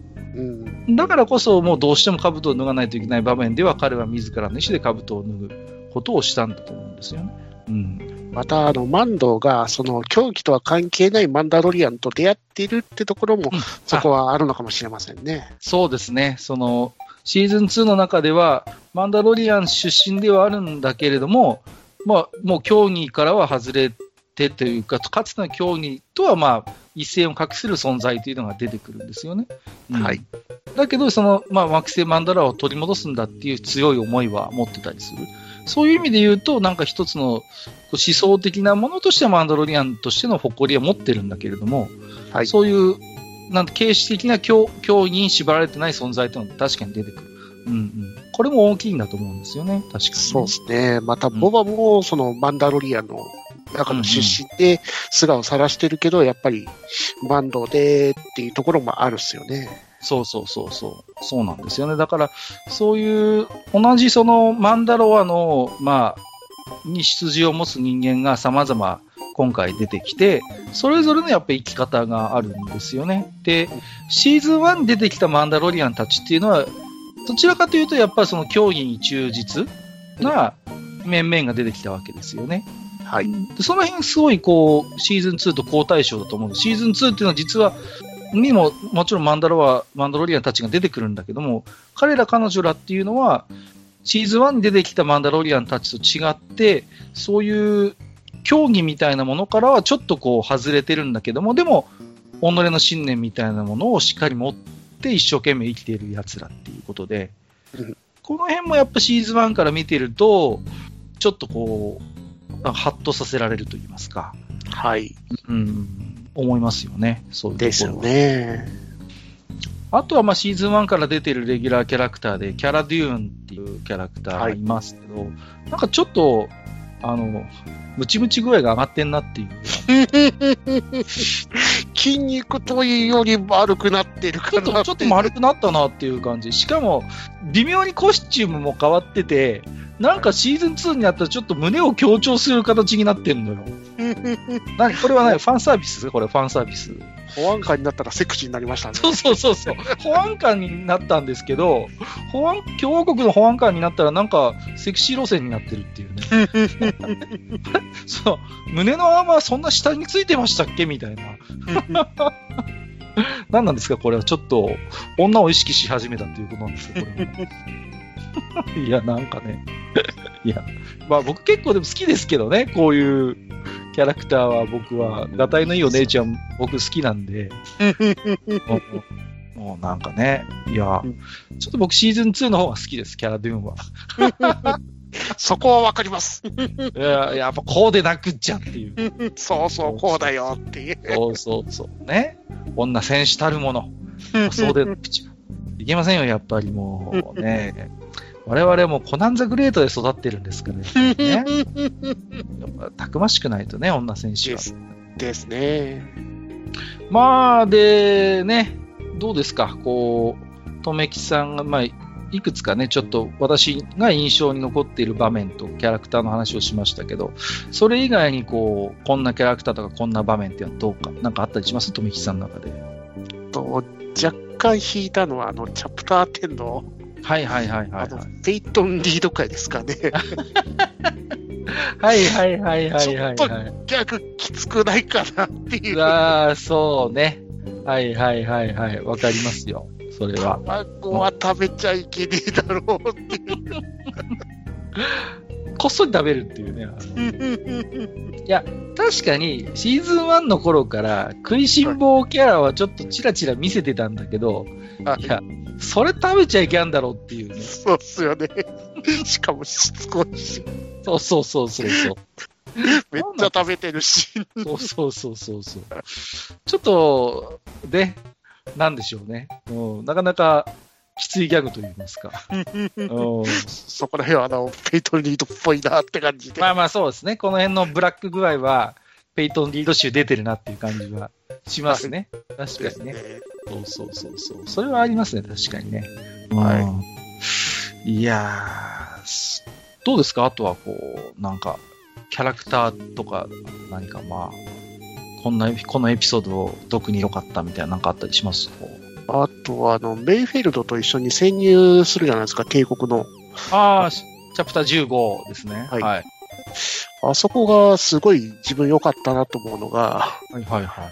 だからこそ、もうどうしても兜を脱がないといけない場面では、彼は自らの意思で兜を脱ぐことをしたんだと思うんですよね。うん、また、あの、マンドが、その、競技とは関係ないマンダロリアンと出会っているってところも、うん、そこはあるのかもしれませんね。そうですね。その、シーズン2の中では、マンダロリアン出身ではあるんだけれども、まあ、もう競技からは外れてというか、かつての競技とは、まあ、一線を画する存在というのが出てくるんですよね。うん、はい。だけど、その、まあ、惑星マンダラを取り戻すんだっていう強い思いは持ってたりする。そういう意味で言うと、なんか一つの思想的なものとしてはマンダロリアンとしての誇りは持ってるんだけれども、はい、そういう、なんて形式的な競競技に縛られてない存在というのは確かに出てくる。うんうん。これも大きいんだと思うんですよね、確かに、ね、そうですね。また、ボバも、その、マンダロリアンの中の出身で姿を晒してるけど、やっぱりバンドでっていうところもあるっすよね。そうそうそうそう。そうなんですよね。だから、そういう、同じそのマンダロアの、まあ、に出自を持つ人間が様々今回出てきて、それぞれのやっぱり生き方があるんですよね。で、シーズン1に出てきたマンダロリアンたちっていうのは、どちらかというとやっぱりその競技に忠実な面々が出てきたわけですよね。はい。その辺すごいこう、シーズン2と好対照だと思うんです。シーズン2っていうのは実は、にも、もちろんマンダロは、マンダロリアンたちが出てくるんだけども、彼ら彼女らっていうのは、シーズン1に出てきたマンダロリアンたちと違って、そういう競技みたいなものからはちょっとこう外れてるんだけども、でも、己の信念みたいなものをしっかり持って一生懸命生きている奴らっていうことで、この辺もやっぱシーズン1から見てると、ちょっとこう、ハッとさせられると言いますか。はい。うん。思いますよね。そういうですよね。あとはまあシーズン1から出てるレギュラーキャラクターで、キャラデューンっていうキャラクターがいますけど、はい、なんかちょっと、あの、ムチムチ具合が上がってんなっていう。*laughs* 筋肉というより丸くなってるかなちょっと、ちょっと丸くなったなっていう感じ。しかも、微妙にコスチュームも変わってて、なんかシーズン2になったらちょっと胸を強調する形になってんのよ。何これは何ファンサービス？これファンサービス。保安官になったらセクシーになりましたね。そうそうそうそう。保安官になったんですけど、保安、共和国の保安官になったらなんかセクシー路線になってるっていうね。そう。胸のアーマーそんな下についてましたっけ？みたいな。*laughs* 何なんですか？これはちょっと女を意識し始めたっていうことなんですよ、これは。*laughs* いや、なんかね。*laughs* いや、まあ僕結構でも好きですけどね、こういうキャラクターは僕は、がたいのいいお姉ちゃん僕好きなんで。*laughs* もうもうなんかね、いや、ちょっと僕シーズン2の方が好きです、キャラドゥーンは。そこはわかります。いや、やっぱこうでなくっちゃっていう。そうそう、こうだよっていう。そうそうそう。ね。女戦士たるもの。そうでなくちゃ。いけませんよ、やっぱりもうね。我々もコナンザグレートで育ってるんですからね。*laughs* たくましくないとね、女選手は。ですですね。まあ、で、ね、どうですか、こう、とめきさんが、まあ、いくつかね、ちょっと私が印象に残っている場面とキャラクターの話をしましたけど、それ以外にこう、こんなキャラクターとかこんな場面っていうのはどうか、なんかあったりします？とめきさんの中で。と若干引いたのは、あの、チャプター10の、はいはいはいはい、はい、ペイトンリード会ですかね。*laughs* はいはいはいはいはい、はい。ちょっと逆きつくないかなっていう。ああ、そうね。はいはいはいはい。わかりますよ。それは。卵は食べちゃいけねえだろうっていう。*laughs* こっそり食べるっていうね。いや、確かにシーズン1の頃から食いしん坊キャラはちょっとチラチラ見せてたんだけど、はい、いや、それ食べちゃいけんだろうっていうね。そうっすよね。*laughs* しかもしつこいし。そうそうそうそうそう。めっちゃ食べてるし。そうそうそうそうそう。ちょっと、ね、なんでしょうね。うん、なかなかきついギャグと言いますか。そこら辺はあの、ペイトンリードっぽいなって感じで。まあまあそうですね。この辺のブラック具合は、ペイトンリード集出てるなっていう感じはしますね。確かにね。そうそうそうそう。それはありますね、確かにね。はい。いやー、どうですか？あとはこう、なんか、キャラクターとか、何かまあ、こんな、このエピソード特に良かったみたいななんかあったりします？あとは、あの、メイフェルドと一緒に潜入するじゃないですか、帝国の。ああ、チャプター15ですね。はい。はい、あそこがすごい自分良かったなと思うのが、はいはいは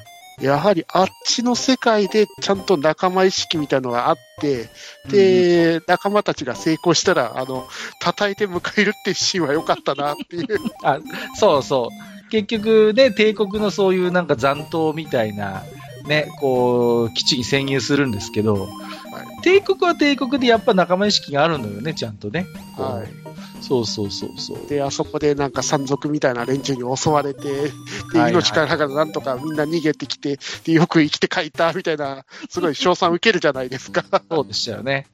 い。やはりあっちの世界でちゃんと仲間意識みたいなのがあって、で、うん、仲間たちが成功したら、あの、叩いて迎えるっていうシーンは良かったなっていう。*laughs* あ、そうそう。結局ね、帝国のそういうなんか残党みたいな、ね、こう、基地に潜入するんですけど、はい、帝国は帝国でやっぱ仲間意識があるのよね、ちゃんとね。はい。そうそうそうそう。で、あそこでなんか山賊みたいな連中に襲われて、で、命からがらなんとかみんな逃げてきて、で、よく生きて帰ったみたいな、*laughs* すごい賞賛受けるじゃないですか。そうでしたよね。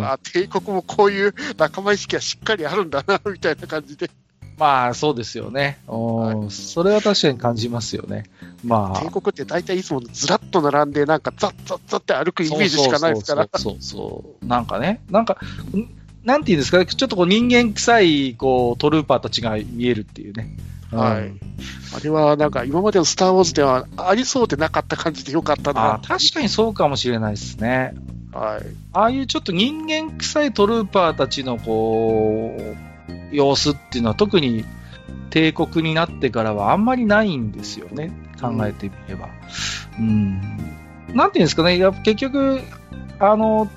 あ帝国もこういう仲間意識はしっかりあるんだな、みたいな感じで。まあ、そうですよね。はい、それは確かに感じますよね。まあ。帝国って大体いつもずらっと並んで、なんかザッザッザッって歩くイメージしかないですから。そうそうなんかね、なんか、なんていうんですか、ちょっとこう人間臭い、こう、トルーパーたちが見えるっていうね。はい。あれはなんか今までのスター・ウォーズではありそうでなかった感じでよかったな。確かにそうかもしれないですね。はい。ああいうちょっと人間臭いトルーパーたちのこう、様子っていうのは特に帝国になってからはあんまりないんですよね。考えてみれば。うん。なんていうんですかね。結局、あの、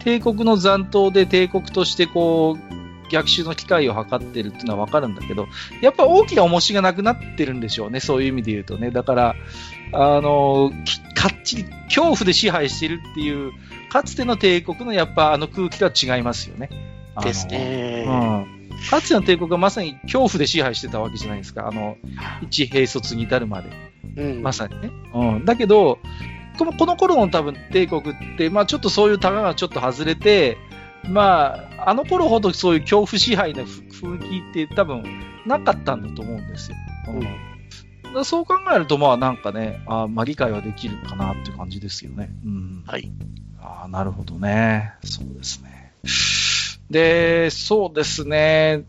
帝国の残党で帝国としてこう、逆襲の機会を図ってるっていうのはわかるんだけど、やっぱ大きな重しがなくなってるんでしょうね。そういう意味で言うとね。だから、あの、かっちり恐怖で支配してるっていう、かつての帝国のやっぱあの空気とは違いますよね。ですね。うん。かつての帝国はまさに恐怖で支配してたわけじゃないですか。あの、一兵卒に至るまで。うん、まさにね。うん。だけど、このこの頃の多分帝国って、まあちょっとそういうタガがちょっと外れて、まあ、あの頃ほどそういう恐怖支配の雰囲気って多分なかったんだと思うんですよ。うん、そう考えると、まあなんかね、あまあ理解はできるかなっていう感じですよね。うん。はい。ああ、なるほどね。そうですね。で、そうですね。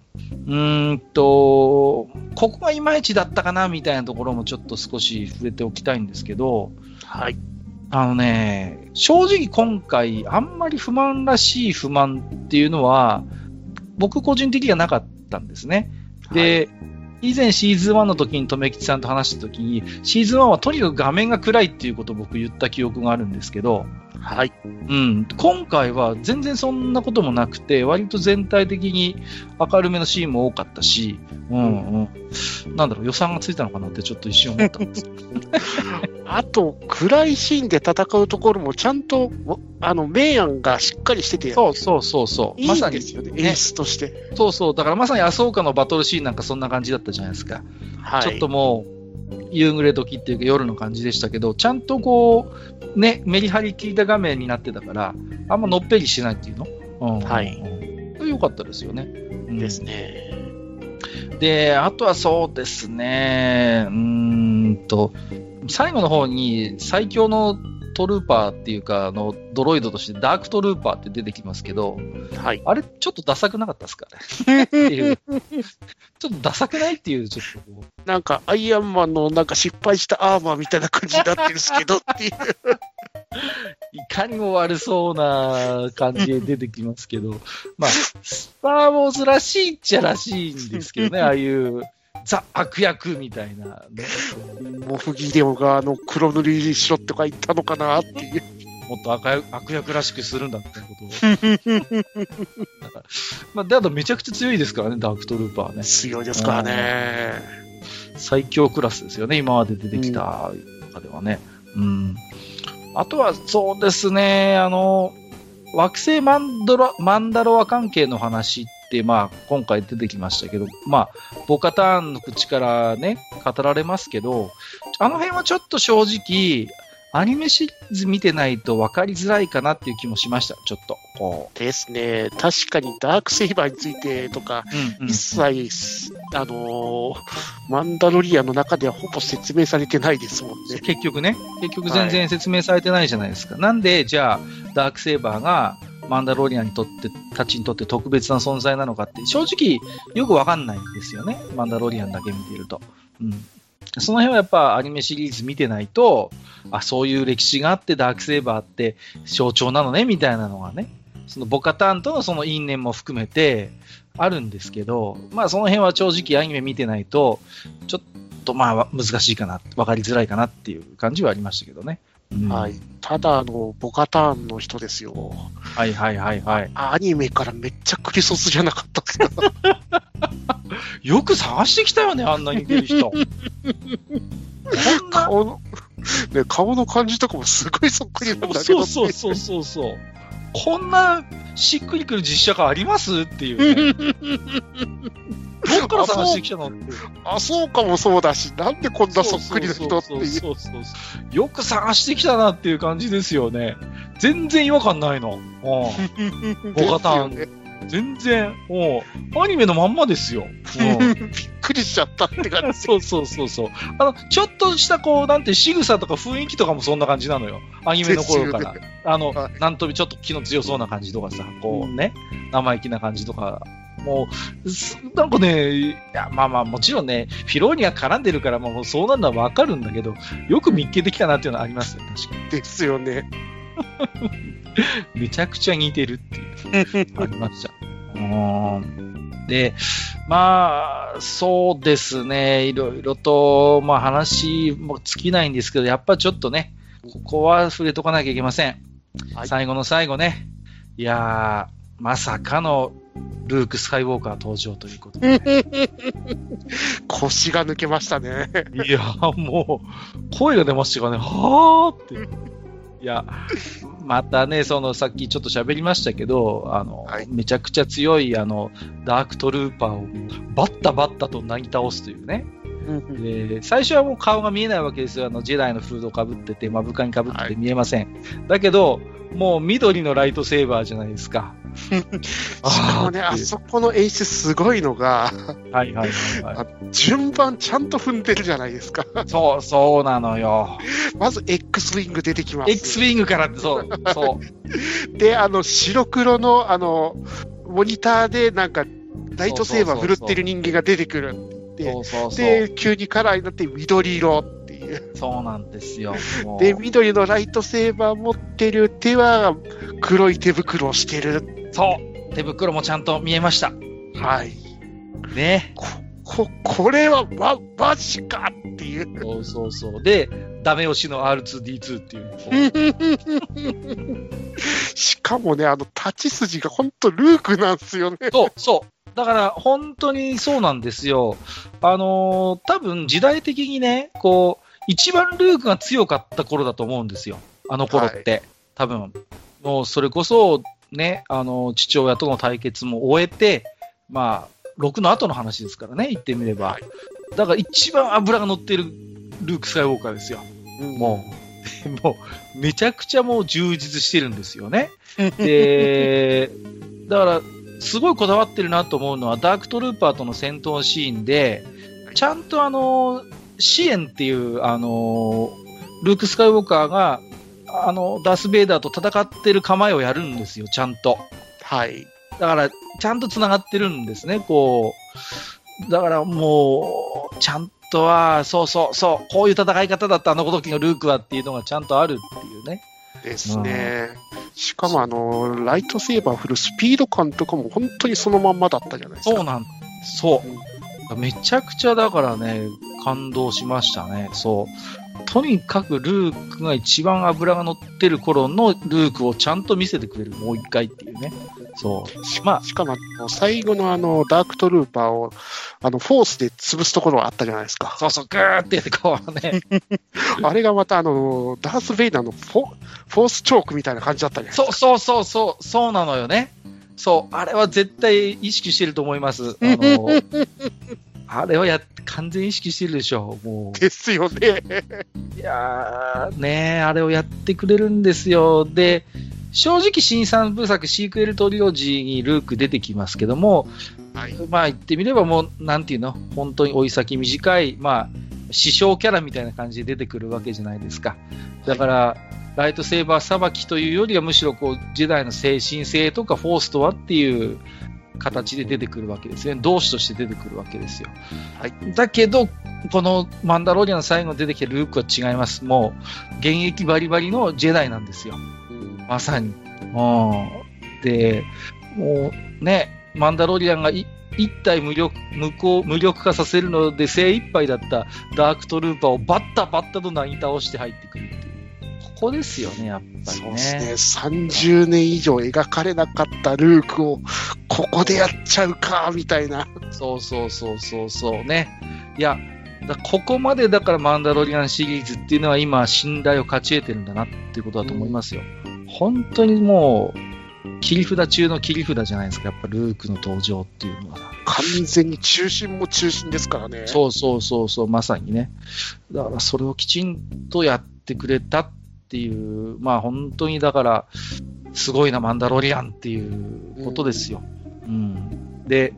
うんと、ここがいまいちだったかなみたいなところもちょっと少し触れておきたいんですけど、はい。あのね、正直今回、あんまり不満らしい不満っていうのは、僕個人的にはなかったんですね。で、はい以前シーズン1の時に留吉さんと話した時に、シーズン1はとにかく画面が暗いっていうことを僕言った記憶があるんですけど、はい。うん。今回は全然そんなこともなくて、割と全体的に明るめのシーンも多かったし、うんうん。なんだろう、予算がついたのかなってちょっと一瞬思ったんです *laughs* あと、暗いシーンで戦うところもちゃんと、あの、明暗がしっかりしてて、そうそうそうそう。まさにですよね、演出として。そうそう。だからまさに麻生家のバトルシーンなんかそんな感じだったじゃないですか。はい。ちょっともう、夕暮れ時っていうか夜の感じでしたけど、ちゃんとこう、ね、メリハリ効いた画面になってたから、あんまのっぺりしないっていうの、うん、はい。れ良かったですよね。うん、ですね。で、あとはそうですね、うんと、最後の方に最強のトルーパーっていうか、あの、ドロイドとしてダークトルーパーって出てきますけど、はい。あれ、ちょっとダサくなかったですかね？っていう。ちょっとダサくないっていう、ちょっと。なんか、アイアンマンのなんか失敗したアーマーみたいな感じになってるんですけどっていう。いかにも悪そうな感じで出てきますけど、まあ、スター・ウォーズらしいっちゃらしいんですけどね、*laughs* ああいうザ・悪役みたいな、ね。モフギデオがあの黒塗りしろとか言ったのかなっていう。もっと悪悪役らしくするんだってことを。*laughs* だからまあ、で、あとめちゃくちゃ強いですからね、ダークトルーパーね。強いですからね。最強クラスですよね、今まで出てきた中ではね。うん。あとは、そうですね、あの、惑星マンドラマンダロア関係の話っ、まあ、今回出てきましたけど、まあ、ボカターンの口からね、語られますけど、あの辺はちょっと正直、アニメシリーズ見てないと分かりづらいかなっていう気もしました、ちょっと。こうですね。確かにダークセイバーについてとか、うんうん、一切、あのー、マンダロリアの中ではほぼ説明されてないですもんね。結局ね。結局全然説明されてないじゃないですか。はい、なんで、じゃあ、ダークセイバーが、マンダロリアンにとって、たちにとって特別な存在なのかって、正直よくわかんないんですよね。マンダロリアンだけ見てると。うん。その辺はやっぱアニメシリーズ見てないと、あ、そういう歴史があってダークセイバーって象徴なのね、みたいなのがね、そのボカタンとのその因縁も含めてあるんですけど、まあその辺は正直アニメ見てないと、ちょっとまあ難しいかな、わかりづらいかなっていう感じはありましたけどね。はい。ただ、あの、ボカターンの人ですよ。はいはいはいはい。アニメからめっちゃクリソスじゃなかったですか？*laughs* よく探してきたよね、あんなに似てる人。*laughs* 顔の、ね、顔の感じとかもすごいそっくりなんだけど、そうそうそうそうそう。こんなしっくりくる実写化ありますっていうね。*laughs* どっから探してきたのって。あ、そうかもそうだし、なんでこんなそっくりな人っていう。よく探してきたなっていう感じですよね。全然違和感ないの。うん。*laughs* ボカタン。全然、もう、アニメのまんまですよ。*laughs* びっくりしちゃったって感じ。そうそうそうそう。あの、ちょっとしたこう、なんて仕草とか雰囲気とかもそんな感じなのよ。アニメの頃から。あの、はい、なんとびちょっと気の強そうな感じとかさ、こうね、生意気な感じとか、もう、なんかね、いや、まあまあ、もちろんね、フィローニア絡んでるから、もうそうなるのはわかるんだけど、よく見っけてきたなっていうのはありますよ、確かに。ですよね。*laughs* めちゃくちゃ似てるっていう、ありました。で、まあ、そうですね、いろいろと、まあ話も尽きないんですけど、やっぱちょっとね、ここは触れとかなきゃいけません。はい、最後の最後ね、いやー、まさかのルーク・スカイウォーカー登場ということで、ね、*laughs* 腰が抜けましたね。いや、もう、声が出ましたがね、はーって。いや、またね、そのさっきちょっと喋りましたけど、あの、はい、めちゃくちゃ強いあのダークトルーパーをバッタバッタとなぎ倒すというね。で最初はもう顔が見えないわけですよ。あのジェダイのフードをかぶってて、目深にかぶってて見えません。はい、だけど、もう緑のライトセーバーじゃないですか。*laughs* しかもね、あそこの演出すごいのが、はいはいはい、はい、順番ちゃんと踏んでるじゃないですか。そう、そうなのよ。まず X ウィング出てきます。X ウィングからそう、そう。*laughs* で、あの、白黒の、あの、モニターでなんか、ライトセーバー振るってる人間が出てくるで、急にカラーになって緑色っていう。そうなんですよ。で、緑のライトセーバー持ってる手は黒い手袋をしてるそう。手袋もちゃんと見えました。はい。ね。こ、こ、これは、ま、マジかっていう。そうそうそう。で、ダメ押しの R2D2 っていう。*laughs* しかもね、あの、立ち筋が本当ルークなんですよね。そう、そう。だから、本当にそうなんですよ。あのー、多分時代的にね、こう、一番ルークが強かった頃だと思うんですよ。あの頃って。はい、多分。もう、それこそ、ね、あの、父親との対決も終えて、まあ、6の後の話ですからね、言ってみれば。だから一番脂が乗ってるルーク・スカイウォーカーですよ。もう、もう、めちゃくちゃもう充実してるんですよね。で、だから、すごいこだわってるなと思うのは、ダークトルーパーとの戦闘シーンで、ちゃんとあの、支援っていう、あの、ルーク・スカイウォーカーが、あの、ダース・ベイダーと戦ってる構えをやるんですよ、ちゃんと。はい。だから、ちゃんと繋がってるんですね、こう。だからもう、ちゃんとは、そうそうそう、こういう戦い方だったあの時のルークはっていうのがちゃんとあるっていうね。ですね。しかもあの、ライトセーバー振るスピード感とかも本当にそのまんまだったじゃないですか。そうなん、そう。めちゃくちゃだからね、感動しましたね。そう。とにかくルークが一番脂が乗ってる頃のルークをちゃんと見せてくれる、もう一回っていうね。そう。まあ、しかも、最後のあの、ダークトルーパーを、あの、フォースで潰すところがあったじゃないですか。そうそう、ぐーってやってこうね。*laughs* あれがまたあの、ダース・ベイダーのフォフォースチョークみたいな感じだったじゃないですか。そうそうそう、そうなのよね。そう、あれは絶対意識してると思います。あの、*laughs* あれはや、完全意識してるでしょ、もう。ですよね。いやー、ねあれをやってくれるんですよ。で、正直新三部作シークエルトリオジーにルーク出てきますけども、はい、まあ言ってみればもう、なんていうの、本当に追い先短い、まあ、師匠キャラみたいな感じで出てくるわけじゃないですか。だから、ライトセーバーさばきというよりはむしろこう、ジェダイの精神性とかフォースとはっていう形で出てくるわけですね。同志として出てくるわけですよ。はい、だけど、このマンダロリアン最後出てきたルークは違います。もう、現役バリバリのジェダイなんですよ。まさに。で、もうね、マンダロリアンが一体無力無効無力化させるので精一杯だったダークトルーパーをバッタバッタとなぎ倒して入ってくるっていう。こですよね、やっぱりね。そうですね。30年以上描かれなかったルークを、ここでやっちゃうか、みたいな。そうそうそうそうそうね。いや、だここまでだからマンダロリアンシリーズっていうのは今信頼を勝ち得てるんだなっていうことだと思いますよ。うん、本当にもう、切り札中の切り札じゃないですか、やっぱルークの登場っていうのは。完全に中心も中心ですからね。そうそうそうそう、まさにね。だからそれをきちんとやってくれたっっていう、まあ本当にだから、すごいな、マンダロリアンっていうことですよ。うん。で、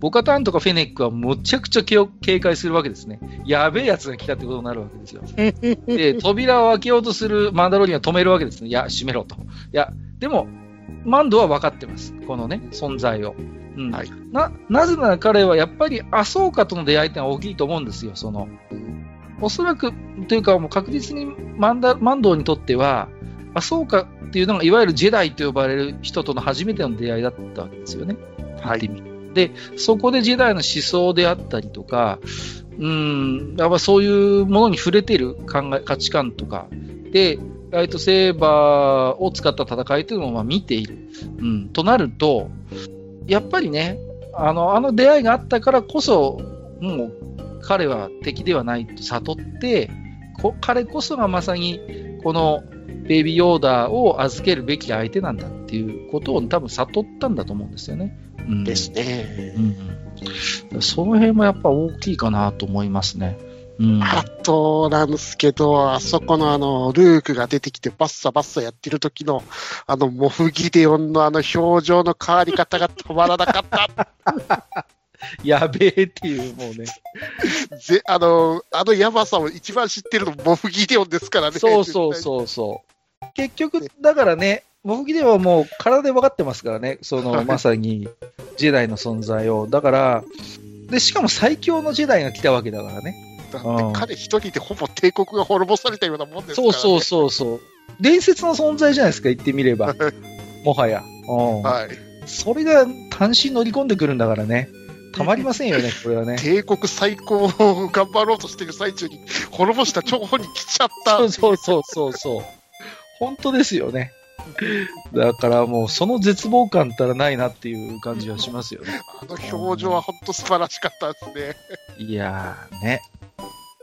ボカタンとかフェネックはむちゃくちゃ警戒するわけですね。やべえやつが来たってことになるわけですよ。*laughs* で、扉を開けようとするマンダロリアンを止めるわけですね。いや、閉めろと。いや、でも、マンドは分かってます。このね、存在を。うん。はい、な、なぜなら彼はやっぱりアソーカとの出会いってのは大きいと思うんですよ。その、おそらく、というかもう確実にマンダマンドーにとっては、あ、そうかっていうのが、いわゆるジェダイと呼ばれる人との初めての出会いだったわけですよね。はい。で、そこでジェダイの思想であったりとか、うん、やっぱそういうものに触れてる考え、価値観とか、で、ライトセーバーを使った戦いというのをまあ見ている。うん、となると、やっぱりね、あの、あの出会いがあったからこそ、もう彼は敵ではないと悟って、こ彼こそがまさにこのベイビーヨーダーを預けるべき相手なんだっていうことを多分悟ったんだと思うんですよね。うん、ですね、うん。その辺もやっぱ大きいかなと思いますね。うん、あとなんですけど、あそこのあの、ルークが出てきてバッサバッサやってる時の、あの、モフギデオンのあの表情の変わり方が止まらなかった。*laughs* *laughs* やべえっていう、もうね。*laughs* ぜあの、あのヤマさんを一番知ってるのモフギデオンですからね。そうそうそうそう。結局、だからね、モフギデオンはもう体で分かってますからね、その、まさに、ジェダイの存在を。だから、で、しかも最強のジェダイが来たわけだからね。だって彼一人でほぼ帝国が滅ぼされたようなもんですから、ね、そうそうそうそう。伝説の存在じゃないですか、言ってみれば。*laughs* もはや。はい。それが単身乗り込んでくるんだからね。たまりませんよね、*laughs* これはね。帝国最高を頑張ろうとしている最中に、滅ぼした張本に来ちゃった。そうそうそうそうそう。本当ですよね。だからもう、その絶望感ったらないなっていう感じはしますよね。あの表情は本当素晴らしかったですね。いやーね。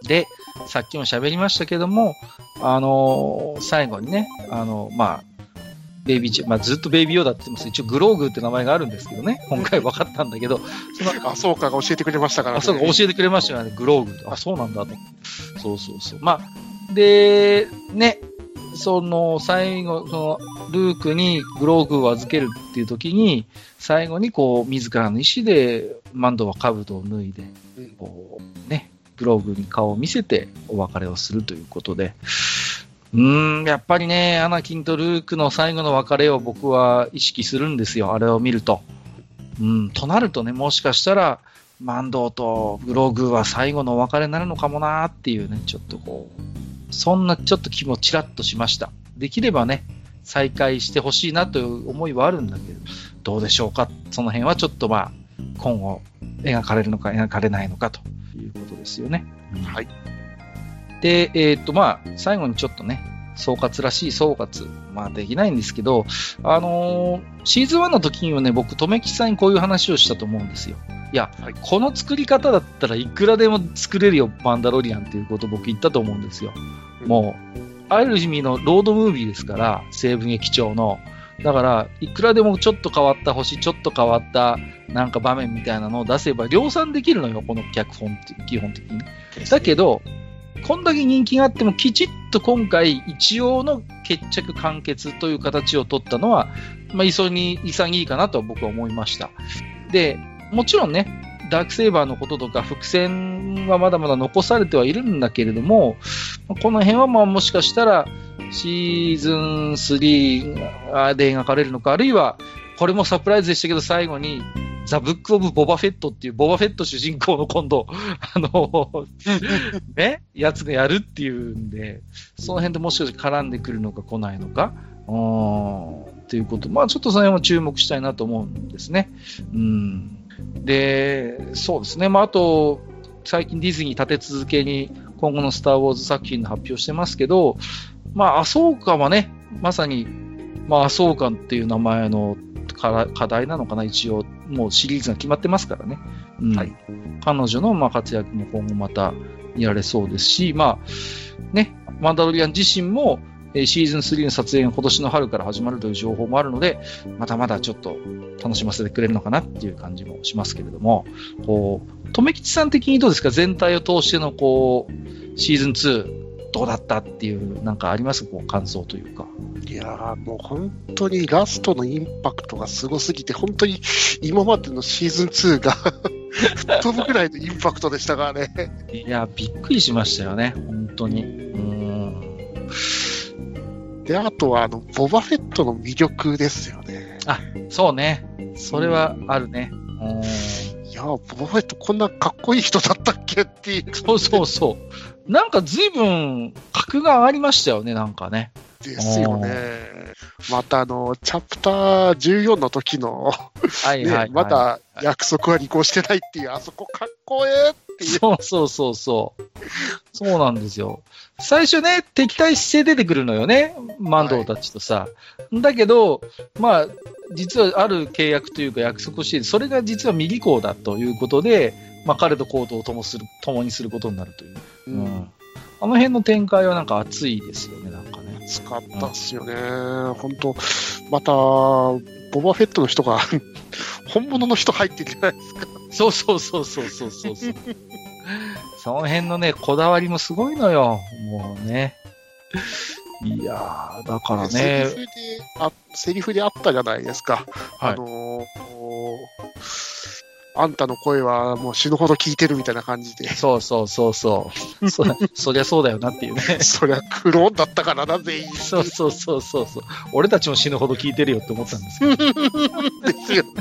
で、さっきも喋りましたけども、あのー、最後にね、あのー、まあ、ベイビーチまあ、ずっとベイビーヨーダって言ってます一応グローグって名前があるんですけどね、今回分かったんだけど、そのあ、そうかが教えてくれましたからね。あ、そうか、教えてくれましたよね、グローグ。あ、そうなんだと。そうそうそう。まあ、で、ね、その、最後、その、ルークにグローグを預けるっていう時に、最後にこう、自らの意思で、マンドは兜を脱いで、こう、ね、グローグに顔を見せてお別れをするということで、うーん、やっぱりね、アナキンとルークの最後の別れを僕は意識するんですよ、あれを見ると。うん、となるとね、もしかしたら、マンドーとグローグは最後のお別れになるのかもなーっていうね、ちょっとこう、そんなちょっと気もちらっとしました。できればね、再開してほしいなという思いはあるんだけど、どうでしょうか？その辺はちょっとまあ、今後描かれるのか描かれないのかということですよね。はい。で、えっ、ー、とまあ、最後にちょっとね、総括らしい総括、まあできないんですけど、あのー、シーズン1の時にはね、僕、留吉さんにこういう話をしたと思うんですよ。いや、はい、この作り方だったらいくらでも作れるよ、マンダロリアンっていうことを僕言ったと思うんですよ。もう、ある意味のロードムービーですから、西部劇場の。だから、いくらでもちょっと変わった星、ちょっと変わったなんか場面みたいなのを出せば量産できるのよ、この脚本って基本的に。だけど、こんだけ人気があってもきちっと今回一応の決着完結という形を取ったのは、まあ、急に潔いかなと僕は思いました。で、もちろんね、ダークセイバーのこととか伏線はまだまだ残されてはいるんだけれども、この辺はまあもしかしたらシーズン3で描かれるのか、あるいはこれもサプライズでしたけど最後にザ・ブック・オブ・ボバフェットっていう、ボバフェット主人公の今度、あの、*laughs* ね、やつがやるっていうんで、その辺でもしかして絡んでくるのか来ないのか、うん、っていうこと、まあちょっとその辺も注目したいなと思うんですね。うん。で、そうですね。まあ、あと、最近ディズニー立て続けに今後のスター・ウォーズ作品の発表してますけど、まあ、アソーカはね、まさに、まあ、アソーカっていう名前の課題なのかな、一応、もうシリーズが決まってますからね。うん、はい、彼女のまあ活躍も今後また見られそうですし、まあ、ね、マンダロリアン自身も、えシーズン3の撮影が今年の春から始まるという情報もあるので、まだまだちょっと楽しませてくれるのかなっていう感じもしますけれども、こう、とめきちさん的にどうですか？全体を通してのこう、シーズン2、どうだったっていう、なんかあります？こう感想というか。いやー、もう本当にラストのインパクトがすごすぎて、本当に今までのシーズン2が *laughs* 吹っ飛ぶぐらいのインパクトでしたからね。いや、びっくりしましたよね、本当に。うんで、あとは、あの、ボバフェットの魅力ですよね。あ、そうね。それはあるね。うん。いや、ボバフェットこんなかっこいい人だったっけっていう。そうそうそう。なんか随分格が上がりましたよね、なんかね。ですよね。またあの、チャプター14の時のはいはい、はいね、まだ約束は履行してないっていう、あそこかっこええっていう。そうそうそうそう。そうなんですよ。最初ね、敵対して出てくるのよね、マンドーたちとさ。はい、だけど、まあ、実はある契約というか約束をして、それが実は右行だということで、まあ、彼とコートを共する共にすることになるという。うん、うん、あの辺の展開はなんか熱いですよね、なんかね。熱かったっすよね。本、当、また、ボバフェットの人が *laughs* 本物の人入ってるじゃないですか？そうそうそうそうそうそう。*laughs* その辺のね、こだわりもすごいのよ。もうね。いやー、だからね。セリフであ、セリフであったじゃないですか。はい、あのー、あんたの声はもう死ぬほど聞いてるみたいな感じで。そうそうそうそう。そそりゃそうだよなっていうね。そりゃクローンだったからな、全員。そうそうそうそうそう。俺たちも死ぬほど聞いてるよって思ったんですけど。ですよね。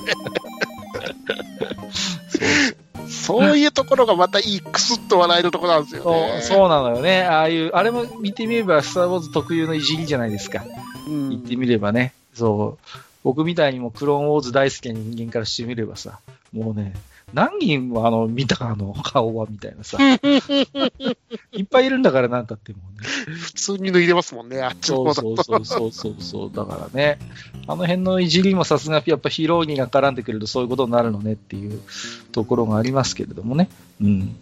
そういうところがまたいい、くすっと笑えるところなんですよね。そう、そうなのよね。ああいう、あれも見てみれば、スター・ウォーズ特有のいじりじゃないですか。うん、言ってみればね。そう。僕みたいにもクローンウォーズ大好きな人間からしてみればさ、もうね、何人もあの、見たあの、顔はみたいなさ。*laughs* いっぱいいるんだからなんたってもね。普通に脱いでますもんね、あっちの方そうそうそうそうそう。だからね、あの辺のいじりもさすがやっぱヒローニが絡んでくるとそういうことになるのねっていうところがありますけれどもね。うん。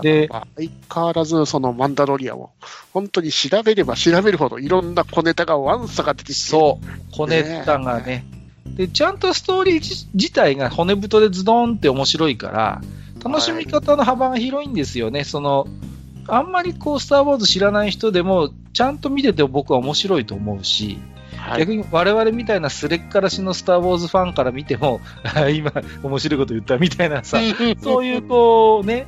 で、相変わらずそのマンダロリアを、本当に調べれば調べるほどいろんな小ネタがワンサが出てきて。そう。小ネタがねねで、ちゃんとストーリー自体が骨太でズドンって面白いから、楽しみ方の幅が広いんですよね。はい、その、あんまりこう、スター・ウォーズ知らない人でも、ちゃんと見てて僕は面白いと思うし、はい、逆に我々みたいなすれっからしのスター・ウォーズファンから見ても、*laughs* 今、面白いこと言ったみたいなさ、そういうこうね、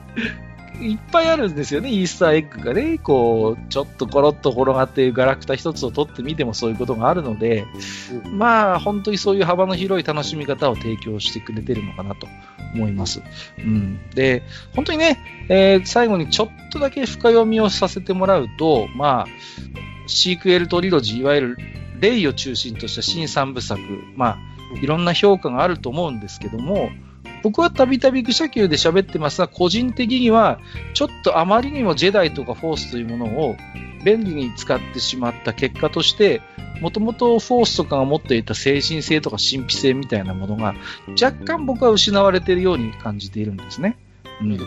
いっぱいあるんですよね、イースターエッグがね、こう、ちょっとコロッと転がっているガラクタ一つを取ってみてもそういうことがあるので、まあ、本当にそういう幅の広い楽しみ方を提供してくれてるのかなと思います。うん。で、本当にね、えー、最後にちょっとだけ深読みをさせてもらうと、まあ、シークエルトリロジー、いわゆるレイを中心とした新三部作、まあ、いろんな評価があると思うんですけども、僕はたびたび愚者級で喋ってますが、個人的には、ちょっとあまりにもジェダイとかフォースというものを便利に使ってしまった結果として、もともとフォースとかが持っていた精神性とか神秘性みたいなものが、若干僕は失われているように感じているんですね。うん、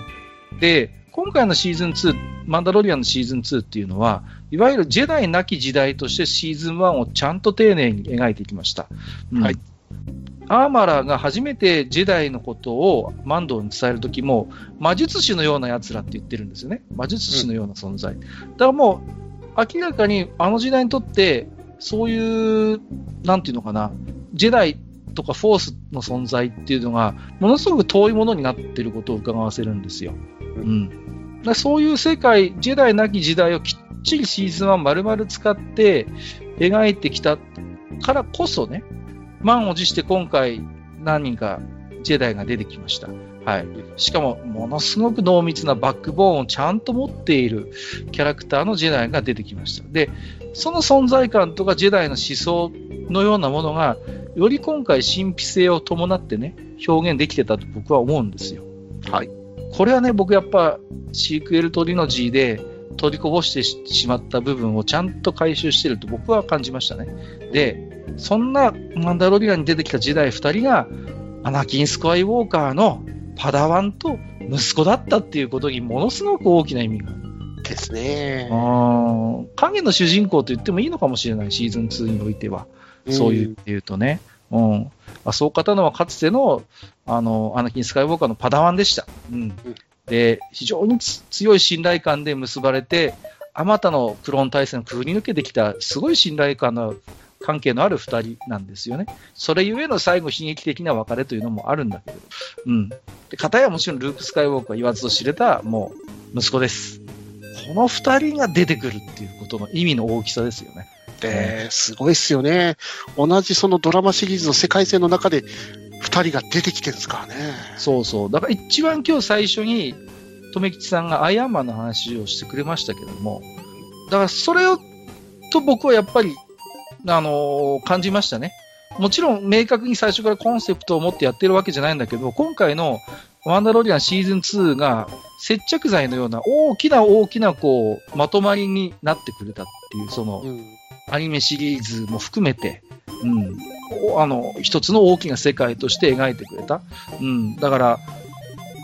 で、今回のシーズン2、マンダロリアンのシーズン2っていうのは、いわゆるジェダイなき時代としてシーズン1をちゃんと丁寧に描いてきました。うん、はい。アーマラーが初めてジェダイのことをマンドに伝えるときも、魔術師のような奴らって言ってるんですよね。魔術師のような存在。うん、だからもう、明らかにあの時代にとって、そういう、なんていうのかな、ジェダイとかフォースの存在っていうのが、ものすごく遠いものになっていることを伺わせるんですよ。うん。だそういう世界、ジェダイなき時代をきっちりシーズン1丸々使って描いてきたからこそね、満を持して今回何人かジェダイが出てきました。はい。しかも、ものすごく濃密なバックボーンをちゃんと持っているキャラクターのジェダイが出てきました。で、その存在感とかジェダイの思想のようなものが、より今回神秘性を伴ってね、表現できてたと僕は思うんですよ。はい。これはね、僕やっぱシークエルトリノジーで取りこぼしてしまった部分をちゃんと回収してると僕は感じましたね。で、そんなマンダロリアンに出てきた時代2人が、アナキン・スカイウォーカーのパダワンと息子だったっていうことにものすごく大きな意味がある。ですね。影の主人公と言ってもいいのかもしれない、シーズン2においては。そういうっていうとね。うん。あそう語るのはかつての、あの、アナキン・スカイウォーカーのパダワンでした。うん。で、非常に強い信頼感で結ばれて、あまたのクローン対戦をくぐり抜けてきた、すごい信頼感の関係のある2人なんですよね。それゆえの最後悲劇的な別れというのもあるんだけど。うん。で、片やもちろんルーク・スカイウォークは言わずと知れた、もう、息子です。この2人が出てくるっていうことの意味の大きさですよね。で、すごいっすよね。同じそのドラマシリーズの世界線の中で、2人が出てきてるんですからね。そうそう。だから一番今日最初に、留吉さんがアイアンマンの話をしてくれましたけども、だからそれを、と僕はやっぱりあのー、感じましたね。もちろん明確に最初からコンセプトを持ってやってるわけじゃないんだけど、今回のワンダロリアンシーズン2が接着剤のような大きな大きなこう、まとまりになってくれたっていう、その、うん、アニメシリーズも含めて、うん、あの、一つの大きな世界として描いてくれた。うん、だから、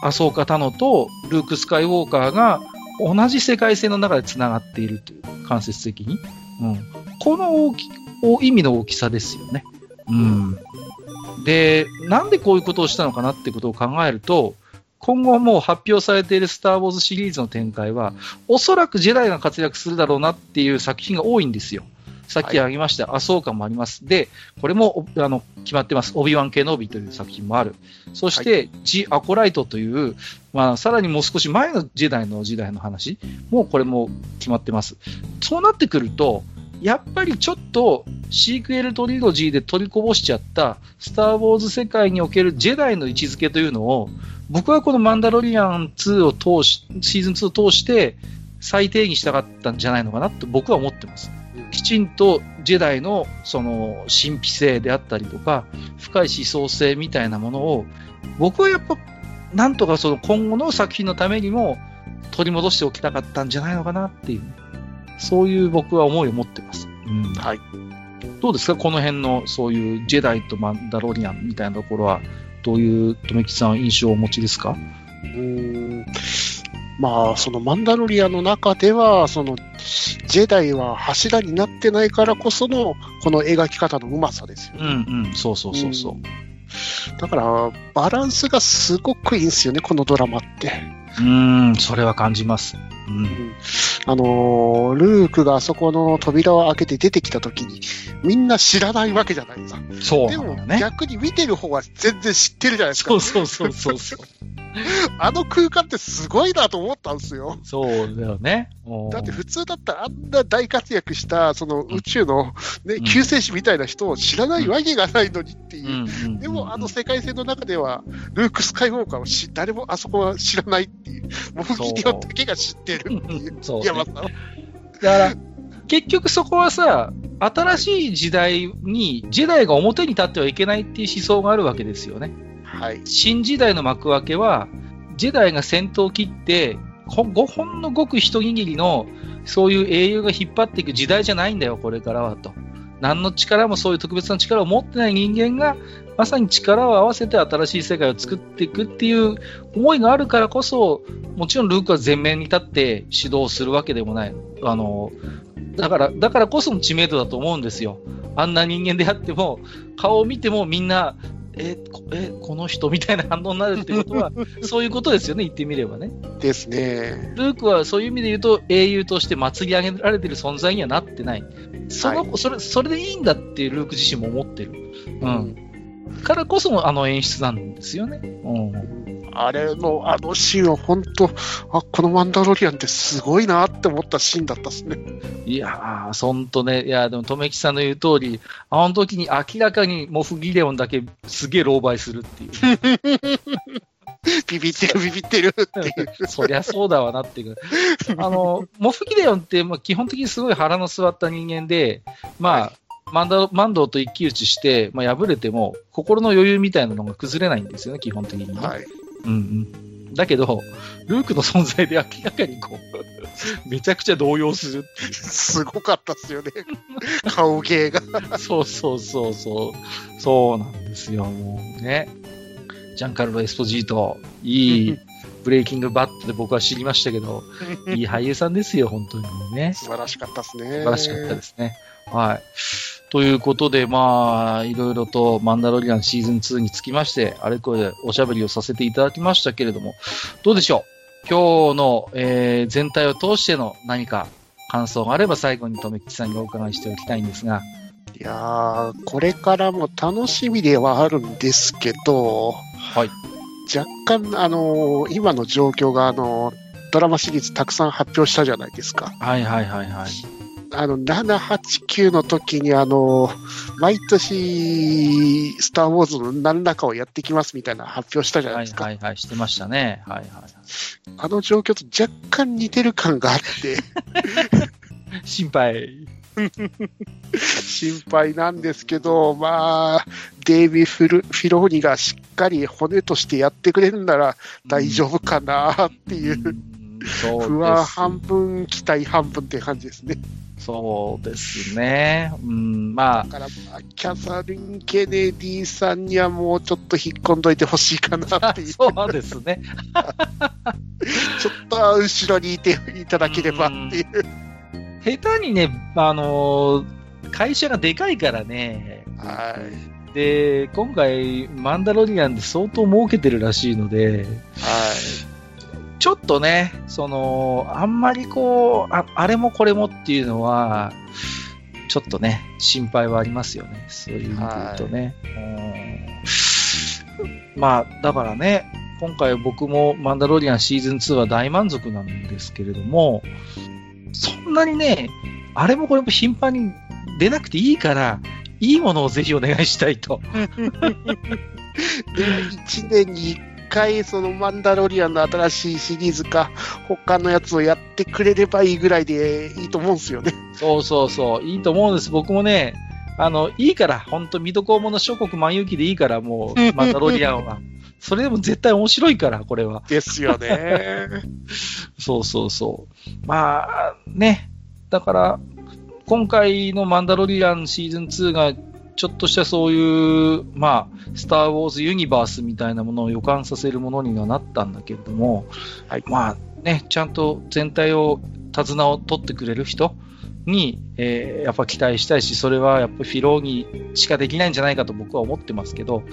アソーカ・タノとルーク・スカイウォーカーが同じ世界線の中で繋がっているという、間接的に。うん、この大き意味の大きさですよね。うん。で、なんでこういうことをしたのかなってことを考えると、今後もう発表されているスター・ウォーズシリーズの展開は、おそらくジェダイが活躍するだろうなっていう作品が多いんですよ。さっき挙げました、はい、アソーカもあります。で、これもあの決まってます。オビワン・ケノビという作品もある。そして、はい、ジ・アコライトという、まあ、さらにもう少し前のジェダイの時代の話もこれも決まってます。そうなってくると、やっぱりちょっとシークエルトリロジーで取りこぼしちゃったスター・ウォーズ世界におけるジェダイの位置づけというのを僕はこのマンダロリアン2を通し、シーズン2を通して再定義したかったんじゃないのかなと僕は思ってます。きちんとジェダイのその神秘性であったりとか深い思想性みたいなものを僕はやっぱなんとかその今後の作品のためにも取り戻しておきたかったんじゃないのかなっていう、そういう僕は思いを持ってます。うん。はい。どうですか？この辺のそういうジェダイとマンダロリアンみたいなところは、どういう留吉さん印象をお持ちですか？うん。まあ、そのマンダロリアンの中では、その、ジェダイは柱になってないからこその、この描き方のうまさですよね。うんうん、そうそうそうそう。うんだから、バランスがすごくいいんですよね、このドラマって。うん、それは感じます。うん。あのー、ルークがあそこの扉を開けて出てきた時に、みんな知らないわけじゃないですか。そう、ね、でも逆に見てる方は全然知ってるじゃないですか。そうそうそうそうそう。あの空間ってすごいなと思ったんですよ。そうだよね。だって普通だったらあんな大活躍したその宇宙の、ね、救世主みたいな人を知らないわけがないのにっていう。でもあの世界線の中では、ルーク・スカイウォーカーをし誰もあそこは知らないっていう。モフギデオだけが知ってるっていう。そう、*laughs* ね、山さん。だから、結局そこはさ、新しい時代にジェダイが表に立ってはいけないっていう思想があるわけですよね。はい、新時代の幕開けは、ジェダイが先頭を切って、5本のごく一握りの、そういう英雄が引っ張っていく時代じゃないんだよ、これからはと。何の力もそういう特別な力を持ってない人間が、まさに力を合わせて新しい世界を作っていくっていう思いがあるからこそ、もちろんルークは前面に立って指導するわけでもない。あの、だから、だからこその知名度だと思うんですよ。あんな人間であっても、顔を見てもみんなええこの人みたいな反応になるってことは、*laughs* そういうことですよね、言ってみればね。ですね。ルークはそういう意味で言うと、英雄として祭り上げられてる存在にはなってない。その、はい、それ、それでいいんだってルーク自身も思ってる。うん。からこそあの演出なんですよね。うん。あれの、あのシーンは本当、あ、このマンダロリアンってすごいなって思ったシーンだったっすね。いやー、そんとね、いや、でも、とめきさんの言う通り、あの時に明らかにモフギレオンだけすげえ狼狽するっていう。ビビってる、ビビってるっていう。*laughs* そりゃそうだわなっていう。あの、モフギレオンって、まあ、基本的にすごい腹の座った人間で、まあ、はいマンダマンドと一騎打ちして、まあ、敗れても、心の余裕みたいなのが崩れないんですよね、基本的に、ね。はい。うんうん。だけど、ルークの存在で明らかにこう、*laughs* めちゃくちゃ動揺するすごかったっすよね。顔芸が。そうそうそうそう。そうなんですよ、もうね。ジャンカルロ・エスポジート、いい *laughs* ブレイキングバットで僕は知りましたけど、*laughs* いい俳優さんですよ、本当にね。素晴らしかったですね。素晴らしかったですね。はい。ということで、まあ、いろいろとマンダロリアンシーズン2につきまして、あれこれおしゃべりをさせていただきましたけれども、どうでしょう？今日の、えー、全体を通しての何か感想があれば最後にとめきさんにお伺いしておきたいんですが。いやー、これからも楽しみではあるんですけど、はい。若干、あのー、今の状況が、あのー、ドラマシリーズたくさん発表したじゃないですか。はいはいはいはい。あの、7、8、9の時に、あの、毎年、スター・ウォーズの何らかをやってきますみたいな発表したじゃないですか。はいはいはい、してましたね。はいはい。あの状況と若干似てる感があって。*laughs* 心配。心配なんですけど、まあ、デイビーフル・フィローニがしっかり骨としてやってくれるなら大丈夫かなっていう、うん、不安半分、期待半分って感じですね。そうですね。うん、まあ。だから、まあ、キャサリン・ケネディさんにはもうちょっと引っ込んどいてほしいかなっていう。*laughs* そうですね。*laughs* ちょっと後ろにいていただければっていう。下手にね、あのー、会社がでかいからね。はい。で、今回、マンダロリアンで相当儲けてるらしいので、はい。ちょっとね、その、あんまりこう、ああれもこれもっていうのは、ちょっとね、心配はありますよね。そういう意味で言うとね。まあ、だからね、今回僕もマンダロリアンシーズン2は大満足なんですけれども、そんなにね、あれもこれも頻繁に出なくていいから、いいものをぜひお願いしたいと。*laughs* *laughs* *laughs* 1年に回そのマンダロリアンの新しいシリーズか、他のやつをやってくれればいいぐらいでいいと思うんですよね。そうそうそう、いいと思うんです。僕もね、あの、いいから、本当水戸黄門の諸国万有記でいいから、もう、*laughs* マンダロリアンは。それでも絶対面白いから、これは。ですよね。*laughs* そうそうそう。まあ、ね。だから、今回のマンダロリアンシーズン2がちょっとしたそういう、まあ、スター・ウォーズ・ユニバースみたいなものを予感させるものにはなったんだけれども、はい、まあね、ちゃんと全体を手綱を取ってくれる人に、えー、やっぱ期待したいし、それはやっぱりフィローギしかできないんじゃないかと僕は思ってますけど、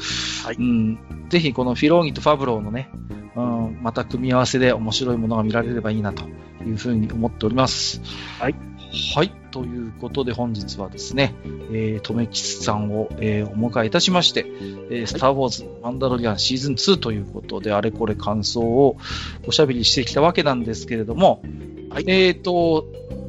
はい、うん、ぜひこのフィローギとファブローのね、うん、また組み合わせで面白いものが見られればいいなというふうに思っております。はい。はい。ということで本日はですね、えー、とめきつさんを、えー、お迎えいたしまして、えー、スター・ウォーズ・マンダロリアンシーズン2ということで、あれこれ感想をおしゃべりしてきたわけなんですけれども、はい、えっ、ー、と、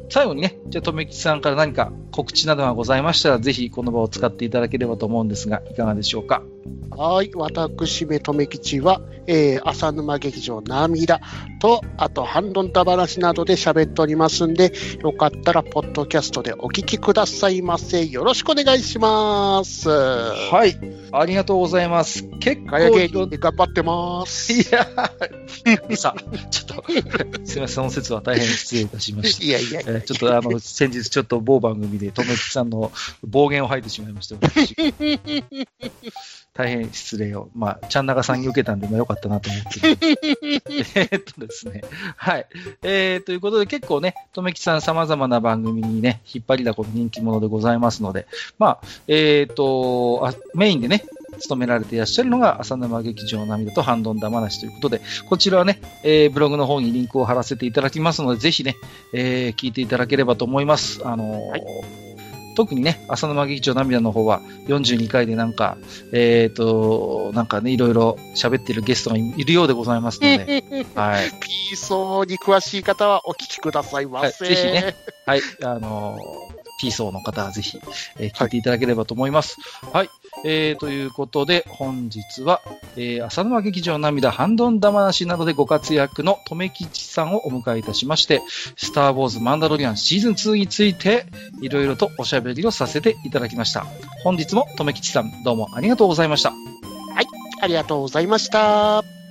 最後にね、じゃあ、とめきさんから何か告知などがございましたら、ぜひこの場を使っていただければと思うんですが、いかがでしょうか？はい、私めとめきちは、えー、浅沼劇場涙と、あと、ハンドンダ話などで喋っておりますんで、よかったら、ポッドキャストでお聞きくださいませ。よろしくお願いします。はい、ありがとうございます。結構、芸人で頑張ってます。いや、さ、ちょっと、すみません、その説は大変失礼いたしました。いやいやいや、えー、ちょっと、あの、先日、ちょっと某番組で、とめきさんの暴言を吐いてしまいました、私。大変失礼を。まあ、ちゃんながさんに受けたんで、まあ、よかったなと思って。*laughs* えっとですね。はい。えー、ということで、結構ね、とめきさん様々な番組にね、引っ張りだこの人気者でございますので、まあ、えっ、ー、とあ、メインでね、務められていらっしゃるのが、浅沼劇場涙とハンドンダマなしということで、こちらはね、えー、ブログの方にリンクを貼らせていただきますので、ぜひね、えー、聞いていただければと思います。あのーはい特にね、浅沼劇場涙の方は42回でなんか、えっ、ー、と、なんかね、いろいろ喋ってるゲストがいるようでございますので、はい。ピーソーに詳しい方はお聞きくださいませ。はい、ぜひね、はい、あのー、ピーソーの方はぜひ、えー、聞いていただければと思います。はい、はいえー、ということで、本日は、えー、浅沼劇場涙ハンドンダ話などでご活躍の留吉さんをお迎えいたしまして、スター・ウォーズ・マンダロリアンシーズン2について、いろいろとおしゃべりをさせていただきました。本日も留吉さん、どうもありがとうございました。はい、ありがとうございました。